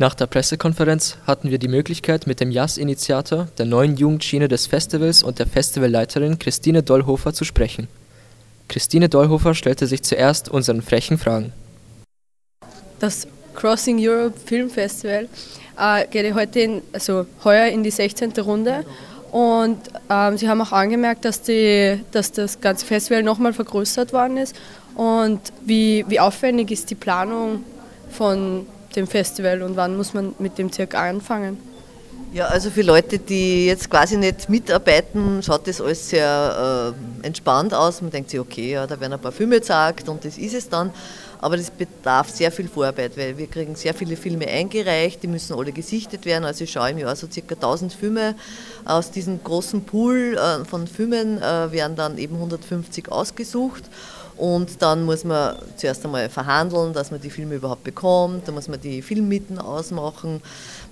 Nach der Pressekonferenz hatten wir die Möglichkeit, mit dem JAS-Initiator, der neuen Jugendschiene des Festivals und der Festivalleiterin Christine Dollhofer zu sprechen. Christine Dollhofer stellte sich zuerst unseren frechen Fragen. Das Crossing Europe Film Festival äh, geht heute in, also heuer in die 16. Runde und ähm, sie haben auch angemerkt, dass, die, dass das ganze Festival nochmal vergrößert worden ist. Und wie, wie aufwendig ist die Planung von dem Festival und wann muss man mit dem circa anfangen? Ja, also für Leute, die jetzt quasi nicht mitarbeiten, schaut das alles sehr äh, entspannt aus. Man denkt sich, okay, ja, da werden ein paar Filme gezeigt und das ist es dann. Aber das bedarf sehr viel Vorarbeit, weil wir kriegen sehr viele Filme eingereicht, die müssen alle gesichtet werden. Also ich schaue im Jahr so circa 1000 Filme. Aus diesem großen Pool äh, von Filmen äh, werden dann eben 150 ausgesucht. Und dann muss man zuerst einmal verhandeln, dass man die Filme überhaupt bekommt. Dann muss man die Filmmieten ausmachen.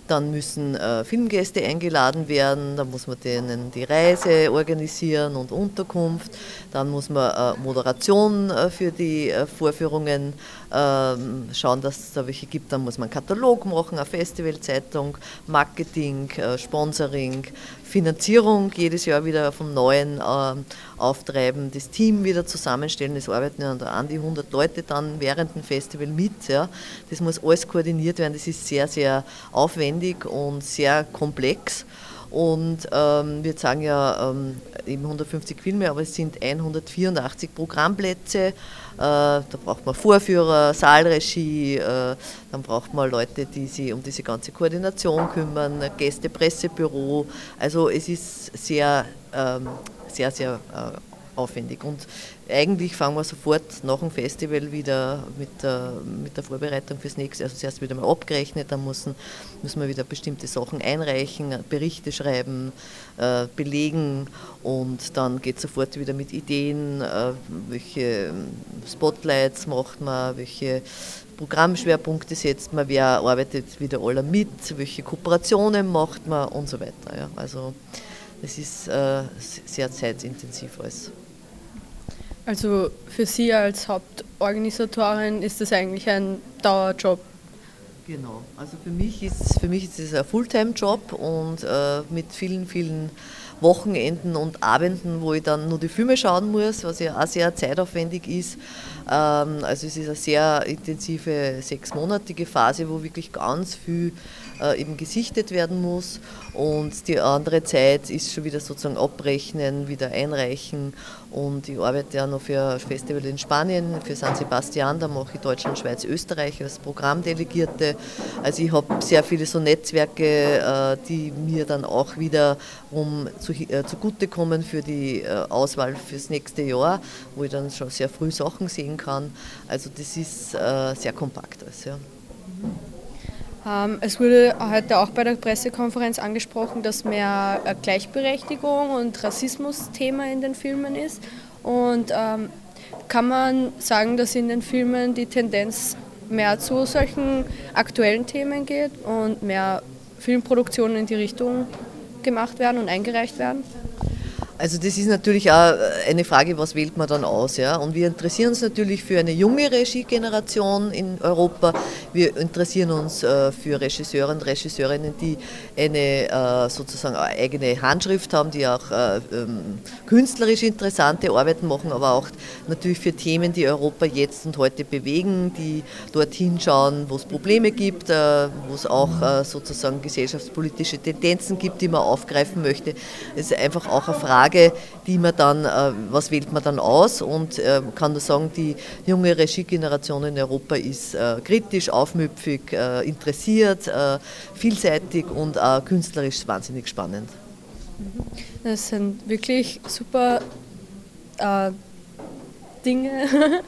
Dann müssen äh, Filmgäste eingeladen werden, dann muss man denen die Reise organisieren und Unterkunft, dann muss man äh, Moderation äh, für die äh, Vorführungen ähm, schauen, dass es da welche gibt, dann muss man einen Katalog machen, eine Festivalzeitung, Marketing, äh, Sponsoring, Finanzierung jedes Jahr wieder vom Neuen äh, auftreiben, das Team wieder zusammenstellen. Es arbeiten ja an die 100 Leute dann während dem Festival mit. Ja. Das muss alles koordiniert werden. Das ist sehr, sehr aufwendig und sehr komplex. Und ähm, wir sagen ja ähm, eben 150 Filme, aber es sind 184 Programmplätze. Äh, da braucht man Vorführer, Saalregie, äh, dann braucht man Leute, die sich um diese ganze Koordination kümmern, Gäste, Pressebüro. Also es ist sehr, ähm, sehr, sehr äh, aufwendig. Und eigentlich fangen wir sofort nach dem Festival wieder mit der, mit der Vorbereitung fürs nächste, also zuerst wieder mal abgerechnet, dann müssen, müssen wir wieder bestimmte Sachen einreichen, Berichte schreiben, äh, belegen und dann geht sofort wieder mit Ideen, äh, welche Spotlights macht man, welche Programmschwerpunkte setzt man, wer arbeitet wieder alle mit, welche Kooperationen macht man und so weiter. Ja. Also es ist äh, sehr zeitintensiv alles. Also für Sie als Hauptorganisatorin ist das eigentlich ein Dauerjob? Genau, also für mich ist, für mich ist es ein Fulltime-Job und äh, mit vielen, vielen Wochenenden und Abenden, wo ich dann nur die Filme schauen muss, was ja auch sehr zeitaufwendig ist. Ähm, also es ist eine sehr intensive sechsmonatige Phase, wo wirklich ganz viel äh, eben gesichtet werden muss. Und die andere Zeit ist schon wieder sozusagen abrechnen, wieder einreichen. Und ich arbeite ja noch für ein Festival in Spanien, für San Sebastian, da mache ich Deutschland, Schweiz, Österreich als Programmdelegierte. Also ich habe sehr viele so Netzwerke, äh, die mir dann auch wieder um zu, äh, zugutekommen für die Auswahl fürs nächste Jahr, wo ich dann schon sehr früh Sachen sehen kann. Also das ist sehr kompakt. Also, ja. Ähm, es wurde heute auch bei der Pressekonferenz angesprochen, dass mehr äh, Gleichberechtigung und Rassismus Thema in den Filmen ist. Und ähm, kann man sagen, dass in den Filmen die Tendenz mehr zu solchen aktuellen Themen geht und mehr Filmproduktionen in die Richtung gemacht werden und eingereicht werden? Also das ist natürlich auch eine Frage, was wählt man dann aus. Ja? Und wir interessieren uns natürlich für eine junge Regiegeneration in Europa. Wir interessieren uns äh, für Regisseure und Regisseurinnen, die eine äh, sozusagen eigene Handschrift haben, die auch äh, ähm, künstlerisch interessante Arbeiten machen, aber auch natürlich für Themen, die Europa jetzt und heute bewegen, die dorthin schauen, wo es Probleme gibt, wo es auch sozusagen gesellschaftspolitische Tendenzen gibt, die man aufgreifen möchte. Es ist einfach auch eine Frage, Frage, die man dann, äh, was wählt man dann aus und äh, kann nur sagen, die junge Regiegeneration in Europa ist äh, kritisch, aufmüpfig, interessiert, vielseitig und auch künstlerisch wahnsinnig spannend. Das sind wirklich super äh, Dinge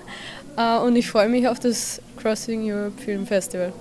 und ich freue mich auf das Crossing Europe Film Festival.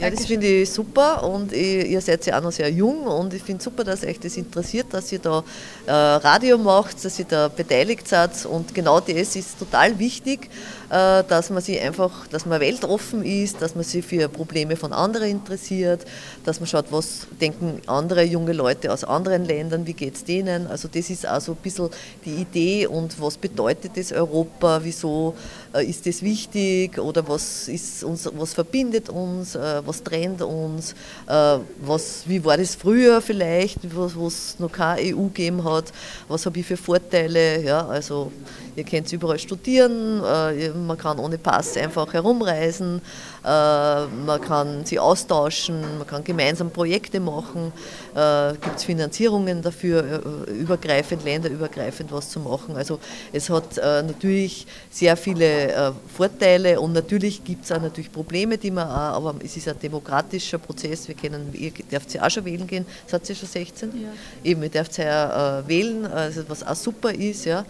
Ja, das finde ich super und ich, ihr seid ja auch noch sehr jung und ich finde super, dass euch das interessiert, dass ihr da äh, Radio macht, dass ihr da beteiligt seid und genau das ist total wichtig, dass man sich einfach, dass man weltoffen ist, dass man sich für Probleme von anderen interessiert, dass man schaut, was denken andere junge Leute aus anderen Ländern, wie geht es denen. Also das ist auch so ein bisschen die Idee und was bedeutet das Europa, wieso äh, ist das wichtig? Oder was, ist uns, was verbindet uns, äh, was trennt uns, äh, was, wie war das früher vielleicht, wo es noch keine EU gegeben hat, was habe ich für Vorteile. Ja, also ihr könnt überall studieren, äh, man kann ohne Pass einfach herumreisen, äh, man kann sie austauschen, man kann gemeinsam Projekte machen, äh, gibt es Finanzierungen dafür, äh, übergreifend, länderübergreifend was zu machen. Also es hat äh, natürlich sehr viele Vorteile und natürlich gibt es auch natürlich Probleme, die man auch, aber es ist ein demokratischer Prozess. Wir können, ihr dürft ja auch schon wählen gehen, seid ihr schon 16? Ja. Eben, ihr dürft ja äh, wählen, also was auch super ist, ja.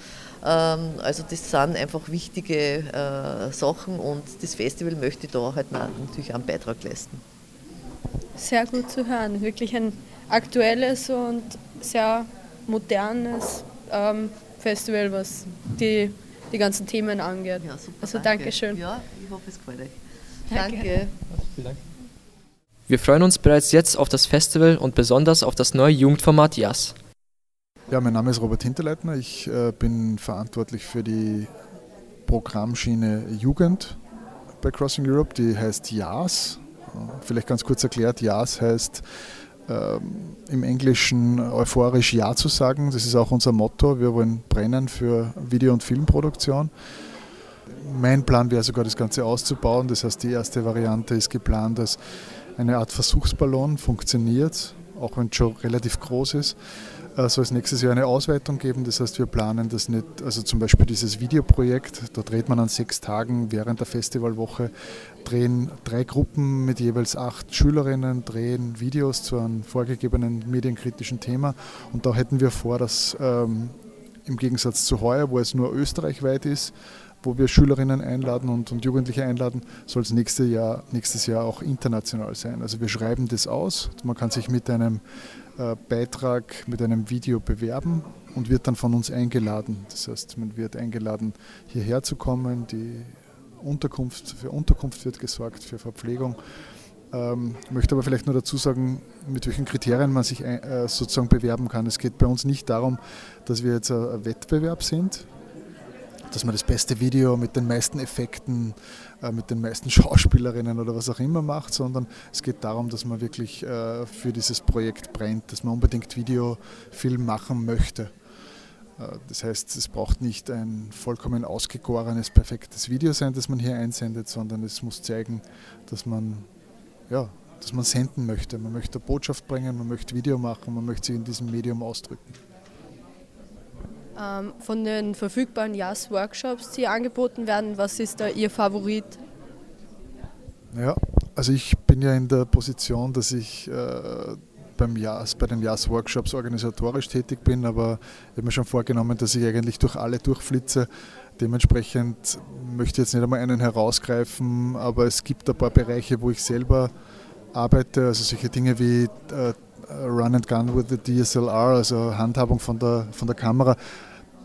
Ähm, also das sind einfach wichtige äh, Sachen und das Festival möchte da halt natürlich einen Beitrag leisten. Sehr gut zu hören, wirklich ein aktuelles und sehr modernes ähm, Festival, was die, die ganzen Themen angeht. Ja, super, also danke. Dankeschön. Ja, ich hoffe, es gefällt euch. Danke. danke. Vielen Dank. Wir freuen uns bereits jetzt auf das Festival und besonders auf das neue Jugendformat JAS. Ja, mein Name ist Robert Hinterleitner. Ich äh, bin verantwortlich für die Programmschiene Jugend bei Crossing Europe. Die heißt JAS. Vielleicht ganz kurz erklärt, JAS heißt ähm, im Englischen euphorisch Ja zu sagen. Das ist auch unser Motto. Wir wollen brennen für Video- und Filmproduktion. Mein Plan wäre sogar, das Ganze auszubauen. Das heißt, die erste Variante ist geplant als eine Art Versuchsballon, funktioniert, auch wenn es schon relativ groß ist soll es nächstes Jahr eine Ausweitung geben. Das heißt, wir planen das nicht, also zum Beispiel dieses Videoprojekt, da dreht man an sechs Tagen während der Festivalwoche, drehen drei Gruppen mit jeweils acht Schülerinnen, drehen Videos zu einem vorgegebenen medienkritischen Thema. Und da hätten wir vor, dass ähm, im Gegensatz zu heuer, wo es nur österreichweit ist, wo wir Schülerinnen einladen und, und Jugendliche einladen, soll es nächstes Jahr, nächstes Jahr auch international sein. Also wir schreiben das aus. Man kann sich mit einem äh, Beitrag mit einem Video bewerben und wird dann von uns eingeladen. Das heißt, man wird eingeladen, hierher zu kommen. Die Unterkunft, für Unterkunft wird gesorgt, für Verpflegung. Ähm, möchte aber vielleicht nur dazu sagen, mit welchen Kriterien man sich äh, sozusagen bewerben kann. Es geht bei uns nicht darum, dass wir jetzt ein Wettbewerb sind, dass man das beste Video mit den meisten Effekten, äh, mit den meisten Schauspielerinnen oder was auch immer macht, sondern es geht darum, dass man wirklich äh, für dieses Projekt brennt, dass man unbedingt Videofilm machen möchte. Äh, das heißt, es braucht nicht ein vollkommen ausgegorenes, perfektes Video sein, das man hier einsendet, sondern es muss zeigen, dass man, ja, dass man senden möchte. Man möchte Botschaft bringen, man möchte Video machen, man möchte sich in diesem Medium ausdrücken. Ähm, von den verfügbaren JAS-Workshops, die angeboten werden, was ist da Ihr Favorit? Ja, also ich bin ja in der Position, dass ich äh, beim JAS, bei den JAS-Workshops organisatorisch tätig bin, aber ich habe mir schon vorgenommen, dass ich eigentlich durch alle durchflitze. Dementsprechend möchte ich jetzt nicht einmal einen herausgreifen, aber es gibt ein paar Bereiche, wo ich selber arbeite, also solche Dinge wie äh, Run and Gun with the DSLR, also Handhabung von der, von der Kamera,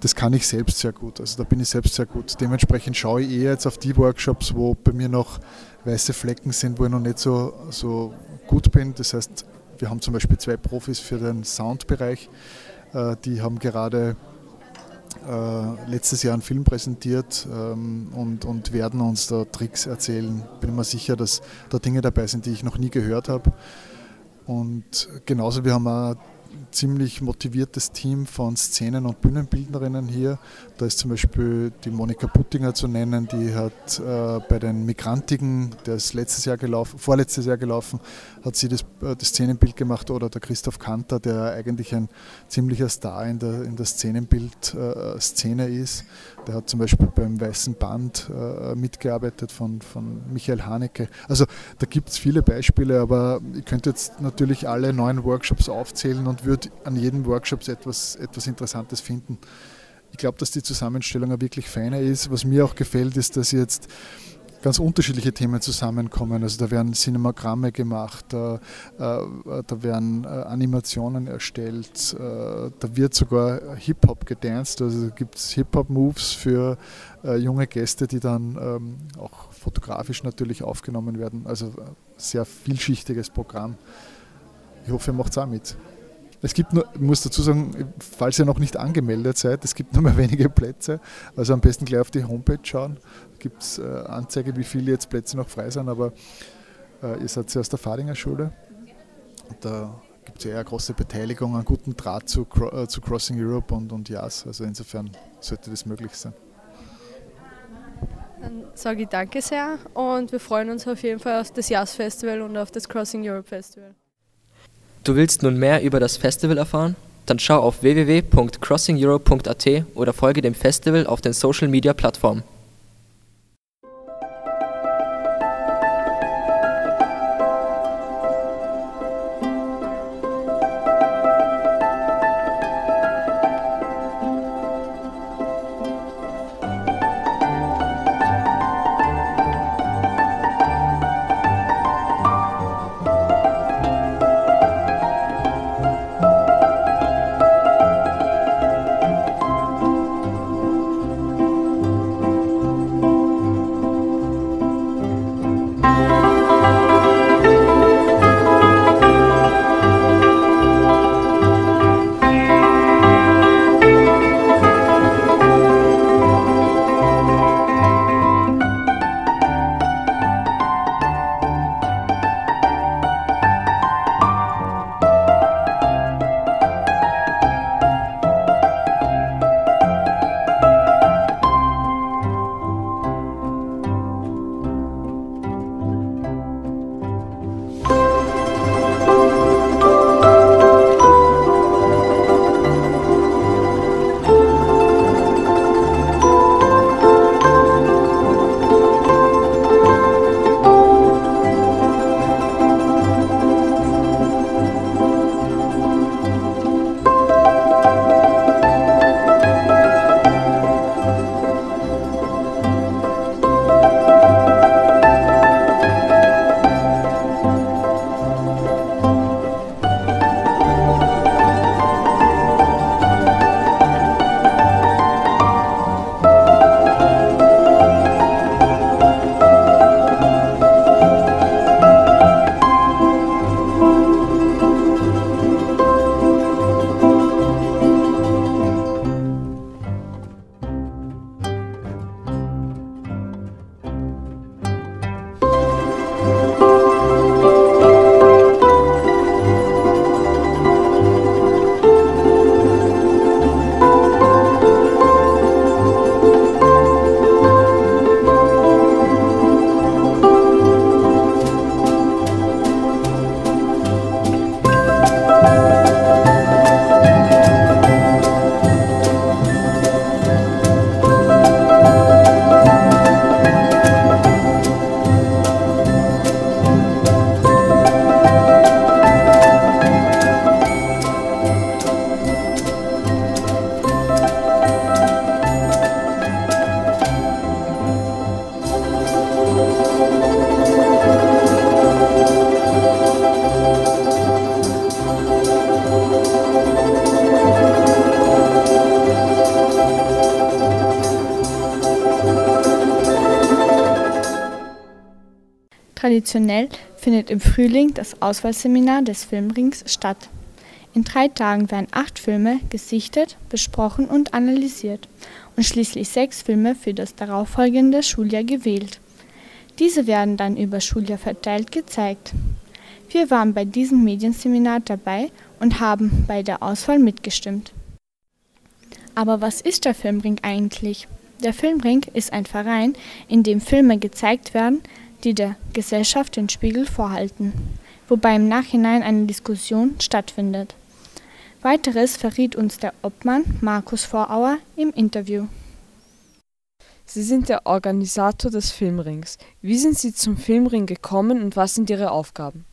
das kann ich selbst sehr gut. Also da bin ich selbst sehr gut. Dementsprechend schaue ich eher jetzt auf die Workshops, wo bei mir noch weiße Flecken sind, wo ich noch nicht so, so gut bin. Das heißt, wir haben zum Beispiel zwei Profis für den Soundbereich. Äh, die haben gerade äh, letztes Jahr einen Film präsentiert ähm, und, und werden uns da Tricks erzählen. Bin mir sicher, dass da Dinge dabei sind, die ich noch nie gehört habe. Und genauso, wir haben auch ziemlich motiviertes Team von Szenen- und Bühnenbildnerinnen hier. Da ist zum Beispiel die Monika Puttinger zu nennen, die hat äh, bei den Migrantiken, der ist letztes Jahr gelaufen, vorletztes Jahr gelaufen, hat sie das, äh, das Szenenbild gemacht oder der Christoph Kanter, der eigentlich ein ziemlicher Star in der, in der Szenenbild-Szene äh, ist. Der hat zum Beispiel beim Weißen Band äh, mitgearbeitet von, von Michael Haneke. Also da gibt es viele Beispiele, aber ich könnte jetzt natürlich alle neuen Workshops aufzählen und würde an jedem Workshop etwas, etwas Interessantes finden. Ich glaube, dass die Zusammenstellung wirklich feiner ist. Was mir auch gefällt, ist, dass jetzt ganz unterschiedliche Themen zusammenkommen. Also da werden Cinemagramme gemacht, da, äh, da werden äh, Animationen erstellt, äh, da wird sogar Hip-Hop gedanced, also gibt es Hip-Hop-Moves für äh, junge Gäste, die dann ähm, auch fotografisch natürlich aufgenommen werden. Also äh, sehr vielschichtiges Programm. Ich hoffe, ihr macht es auch mit. Es gibt nur, ich muss dazu sagen, falls ihr noch nicht angemeldet seid, es gibt nur mehr wenige Plätze. Also am besten gleich auf die Homepage schauen. Da gibt es äh, Anzeige, wie viele jetzt Plätze noch frei sind. Aber Äh, ihr seid ja aus der Fadinger Schule. Da gibt es ja eher große Beteiligung, einen guten Draht zu, äh, zu Crossing Europe und, und JAS. Also insofern sollte das möglich sein. Dann sage ich danke sehr und wir freuen uns auf jeden Fall auf das JAS Festival und auf das Crossing Europe Festival. Du willst nun mehr über das Festival erfahren? Dann schau auf www.crossingeurope.at oder folge dem Festival auf den Social Media Plattformen. Traditionell findet im Frühling das Auswahlseminar des Filmrings statt. In drei Tagen werden acht Filme gesichtet, besprochen und analysiert und schließlich sechs Filme für das darauffolgende Schuljahr gewählt. Diese werden dann über Schuljahr verteilt gezeigt. Wir waren bei diesem Medienseminar dabei und haben bei der Auswahl mitgestimmt. Aber was ist der Filmring eigentlich? Der Filmring ist ein Verein, in dem Filme gezeigt werden, die der Gesellschaft den Spiegel vorhalten, wobei im Nachhinein eine Diskussion stattfindet. Weiteres verriet uns der Obmann Markus Vorauer im Interview. Sie sind der Organisator des Filmrings. Wie sind Sie zum Filmring gekommen und was sind Ihre Aufgaben?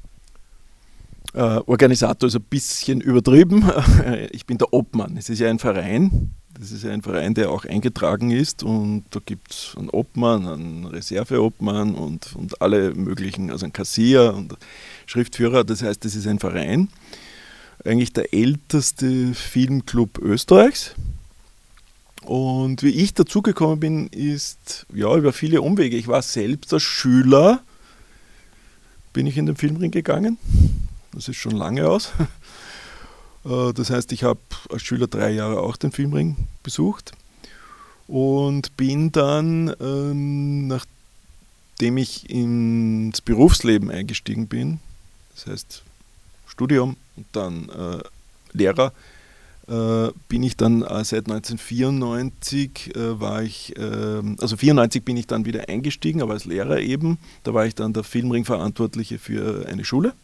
Äh, Organisator ist ein bisschen übertrieben. Ich bin der Obmann. Es ist ja ein Verein, das ist ein Verein, der auch eingetragen ist und da gibt es einen Obmann, einen Reserveobmann und, und alle möglichen, also einen Kassier und Schriftführer. Das heißt, das ist ein Verein, eigentlich der älteste Filmclub Österreichs. Und wie ich dazugekommen bin, ist ja über viele Umwege. Ich war selbst als Schüler, bin ich in den Filmring gegangen. Das ist schon lange aus. Äh, das heißt, ich habe als Schüler drei Jahre auch den Filmring besucht und bin dann ähm, nach nachdem ich ins Berufsleben eingestiegen bin, das heißt Studium und dann äh, Lehrer, äh, bin ich dann seit 1994 äh, war ich, ähm, also 94 bin ich dann wieder eingestiegen, aber als Lehrer eben. Da war ich dann der Filmring-Verantwortliche für eine Schule.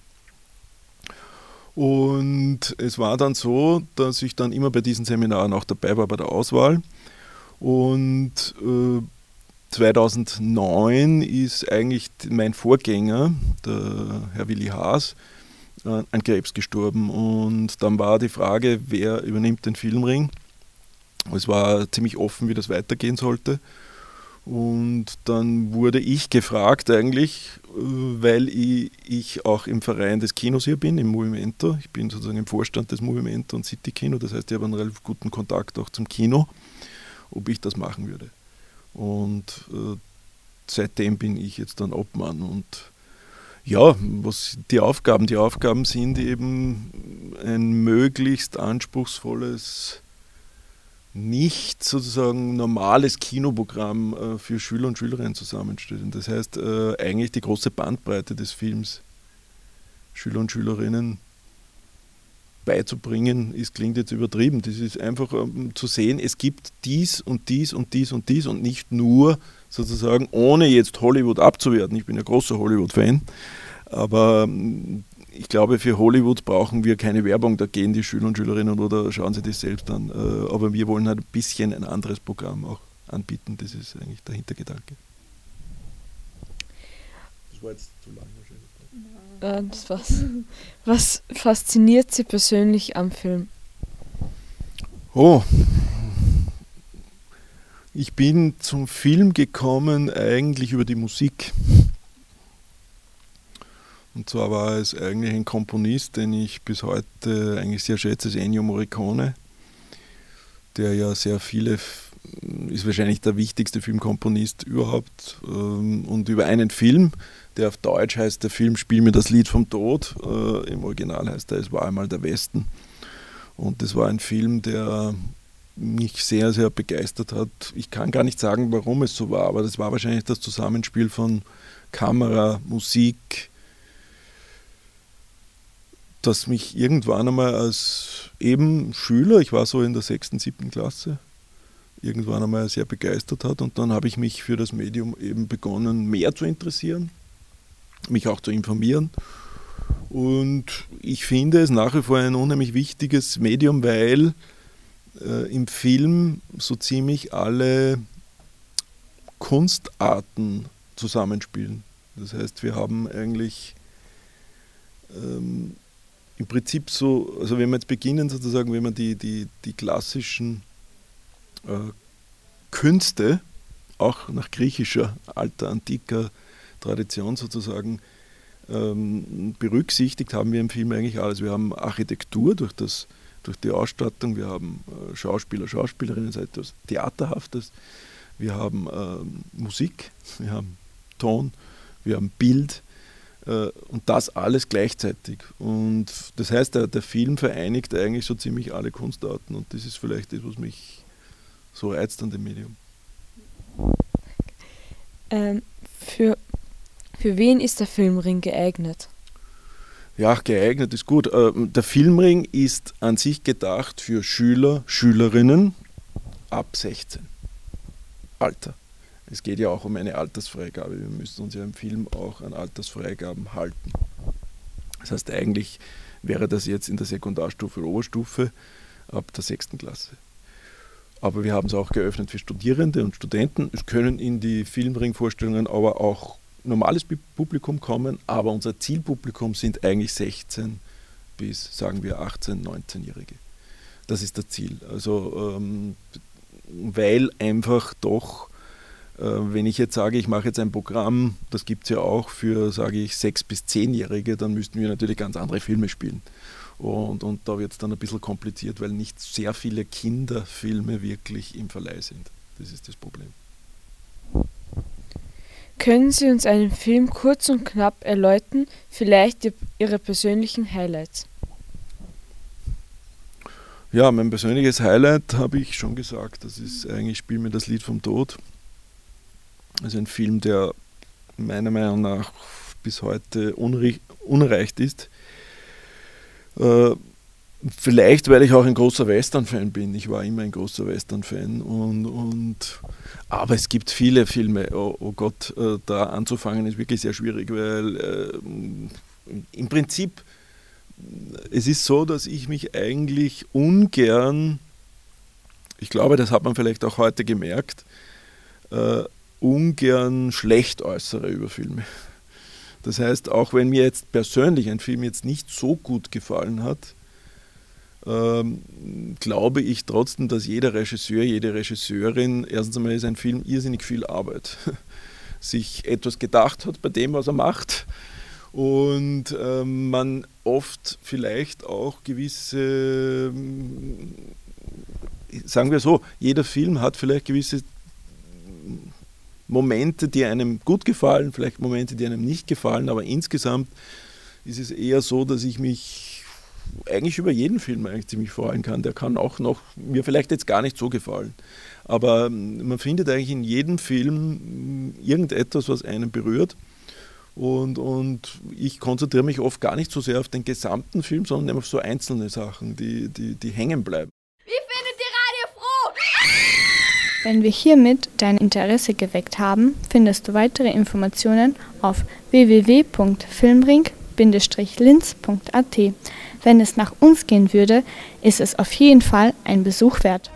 Und es war dann so, dass ich dann immer bei diesen Seminaren auch dabei war bei der Auswahl. Und äh, 2009 ist eigentlich mein Vorgänger, der Herr Willi Haas, äh, an Krebs gestorben. Und dann war die Frage, wer übernimmt den Filmring. Es war ziemlich offen, wie das weitergehen sollte. Und dann wurde ich gefragt eigentlich, äh, weil ich, auch im Verein des Kinos hier bin, im Movimento. Ich bin sozusagen im Vorstand des Movimento und City Kino, das heißt, ich habe einen relativ guten Kontakt auch zum Kino, ob ich das machen würde. Und äh, seitdem bin ich jetzt dann Obmann und ja, was die Aufgaben? Die Aufgaben sind eben ein möglichst anspruchsvolles, nicht sozusagen normales Kinoprogramm äh, für Schüler und Schülerinnen zusammenstellen. Das heißt, äh, eigentlich die große Bandbreite des Films Schüler und Schülerinnen beizubringen, ist, klingt jetzt übertrieben. Das ist einfach um, zu sehen, es gibt dies und dies und dies und dies und nicht nur sozusagen, ohne jetzt Hollywood abzuwerten. Ich bin ein großer Hollywood-Fan, aber ähm, ich glaube, für Hollywood brauchen wir keine Werbung, da gehen die Schüler und Schülerinnen oder schauen sie das selbst an. Äh, aber wir wollen halt ein bisschen ein anderes Programm auch anbieten, das ist eigentlich der Hintergedanke. Das war jetzt zu lang wahrscheinlich. Äh, das war's. Was fasziniert Sie persönlich am Film? Oh, ich bin zum Film gekommen eigentlich über die Musik. Und zwar war es eigentlich ein Komponist, den ich bis heute eigentlich sehr schätze, ist Ennio Morricone, der ja sehr viele, ist wahrscheinlich der wichtigste Filmkomponist überhaupt. Ähm, und über einen Film, der auf Deutsch heißt, der Film Spiel mir das Lied vom Tod, äh, im Original heißt er, es war einmal der Westen. Und das war ein Film, der mich sehr, sehr begeistert hat. Ich kann gar nicht sagen, warum es so war, aber das war wahrscheinlich das Zusammenspiel von Kamera, Musik, das mich irgendwann einmal als eben Schüler, ich war so in der sechsten, siebten Klasse, irgendwann einmal sehr begeistert hat. Und dann habe ich mich für das Medium eben begonnen, mehr zu interessieren, mich auch zu informieren. Und ich finde es nach wie vor ein unheimlich wichtiges Medium, weil äh, im Film so ziemlich alle Kunstarten zusammenspielen. Das heißt, wir haben eigentlich ähm, im Prinzip so, also wenn wir jetzt beginnen sozusagen, wenn man die, die, die klassischen äh, Künste, auch nach griechischer, alter, antiker Tradition sozusagen, ähm, berücksichtigt, haben wir im Film eigentlich alles. Wir haben Architektur durch das durch die Ausstattung. Wir haben äh, Schauspieler, Schauspielerinnen, etwas Theaterhaftes. Wir haben äh, Musik, wir haben Ton, wir haben Bild und das alles gleichzeitig. Und das heißt, der, der Film vereinigt eigentlich so ziemlich alle Kunstarten und das ist vielleicht das, was mich so reizt an dem Medium. Ähm, für, für wen ist der Filmring geeignet? Ja, geeignet ist gut. Ähm, der Filmring ist an sich gedacht für Schüler, Schülerinnen ab 16. Alter. Es geht ja auch um eine Altersfreigabe. Wir müssen uns ja im Film auch an Altersfreigaben halten. Das heißt, eigentlich wäre das jetzt in der Sekundarstufe oder Oberstufe ab der 6. Klasse. Aber wir haben es auch geöffnet für Studierende und Studenten. Es können in die Filmring-Vorstellungen aber auch normales Publikum kommen, aber unser Zielpublikum sind eigentlich 16 bis, sagen wir, 18, 19-Jährige. Das ist das Ziel. Also, ähm, weil einfach doch, wenn ich jetzt sage, ich mache jetzt ein Programm, das gibt es ja auch für, sage ich, 6- bis 10-Jährige, dann müssten wir natürlich ganz andere Filme spielen. Und, und da wird es dann ein bisschen kompliziert, weil nicht sehr viele Kinderfilme wirklich im Verleih sind. Das ist das Problem. Können Sie uns einen Film kurz und knapp erläutern, vielleicht Ihre persönlichen Highlights? Ja, mein persönliches Highlight habe ich schon gesagt, das ist eigentlich Spiel mir das Lied vom Tod. Ist ein Film, der meiner Meinung nach bis heute unerreicht ist. Äh, vielleicht, weil ich auch ein großer Western-Fan bin. Ich war immer ein großer Western-Fan. Und, und, aber es gibt viele Filme. Oh, oh Gott, äh, da anzufangen ist wirklich sehr schwierig, weil äh, im Prinzip es ist so, dass ich mich eigentlich ungern, ich glaube, das hat man vielleicht auch heute gemerkt, äh, ungern schlecht äußere über Filme. Das heißt, auch wenn mir jetzt persönlich ein Film jetzt nicht so gut gefallen hat, ähm, glaube ich trotzdem, dass jeder Regisseur, jede Regisseurin, erstens einmal ist ein Film irrsinnig viel Arbeit, sich etwas gedacht hat bei dem, was er macht und ähm, man oft vielleicht auch gewisse, sagen wir so, jeder Film hat vielleicht gewisse Momente, die einem gut gefallen, vielleicht Momente, die einem nicht gefallen, aber insgesamt ist es eher so, dass ich mich eigentlich über jeden Film eigentlich ziemlich freuen kann. Der kann auch noch mir vielleicht jetzt gar nicht so gefallen. Aber ähm, man findet eigentlich in jedem Film irgendetwas, was einen berührt. Und, und ich konzentriere mich oft gar nicht so sehr auf den gesamten Film, sondern auf so einzelne Sachen, die, die, die hängen bleiben. Wenn wir hiermit dein Interesse geweckt haben, findest du weitere Informationen auf www.filmring-linz.at. Wenn es nach uns gehen würde, ist es auf jeden Fall ein Besuch wert.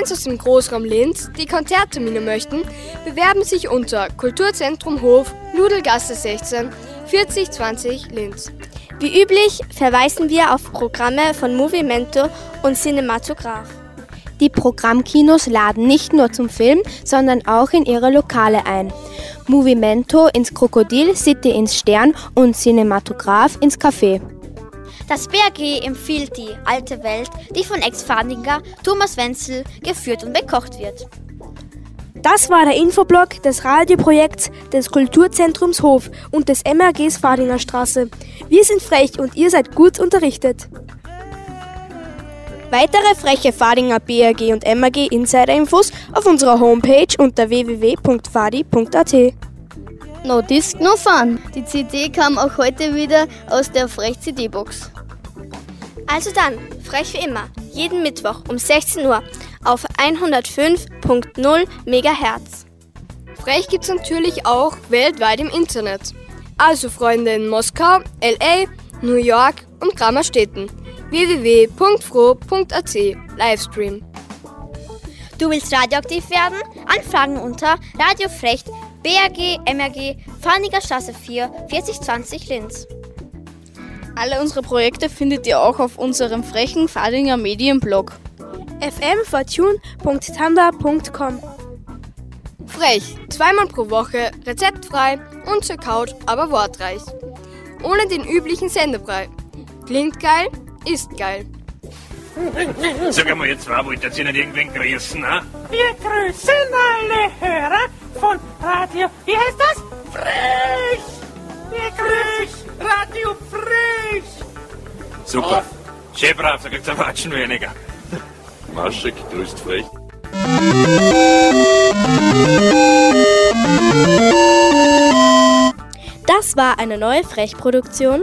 Bands aus dem Großraum Linz, die Konzerttermine möchten, bewerben sich unter Kulturzentrum Hof, Nudelgasse 16, 4020 Linz. Wie üblich verweisen wir auf Programme von Movimento und Cinematograph. Die Programmkinos laden nicht nur zum Film, sondern auch in ihre Lokale ein. Movimento ins Krokodil, City ins Stern und Cinematograph ins Café. Das BRG empfiehlt die alte Welt, die von Ex-Fadinger Thomas Wenzel geführt und bekocht wird. Das war der Infoblog des Radioprojekts des Kulturzentrums Hof und des MRGs Fadinger Straße. Wir sind frech und ihr seid gut unterrichtet. Weitere freche Fadinger BRG und MRG Insider-Infos auf unserer Homepage unter www.fadi.at. No Disc, no Fun. Die CD kam auch heute wieder aus der Frech CD-Box. Also dann, frech wie immer, jeden Mittwoch um 16 Uhr auf 105.0 MHz. Frech gibt's natürlich auch weltweit im Internet. Also Freunde in Moskau, LA, New York und Grammerstädten. www.fro.at Livestream. Du willst radioaktiv werden? Anfragen unter Radiofrecht BRG MRG Farniger Straße 4 4020 Linz. Alle unsere Projekte findet ihr auch auf unserem frechen Fadinger Medienblog fmfortune.tanda.com Frech, zweimal pro Woche, rezeptfrei und zur Couch, aber wortreich. Ohne den üblichen Sendebrei. Klingt geil, ist geil. Sag einmal, ihr zwei wollt ihr nicht irgendwen grüßen, ne? Wir grüßen alle Hörer von Radio, wie heißt das? Frech! Wir grüßen Radio Frech! Super. Schön brav, da kriegt's ein Watschen weniger. Maschek grüßt frech. Das war eine neue Frechproduktion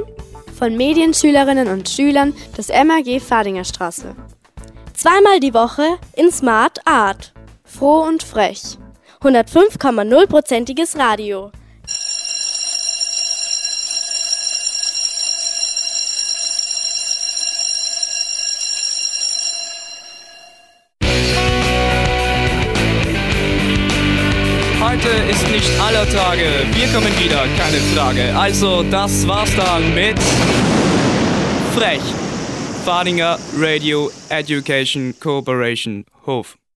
von Medienschülerinnen und Schülern des MAG Fadinger Straße. Zweimal die Woche in Smart Art. Froh und frech. 105,0%iges Radio. Aller Tage. Wir kommen wieder, keine Frage. Also, das war's dann mit Frech. Fadinger Radio Education Cooperation Hof.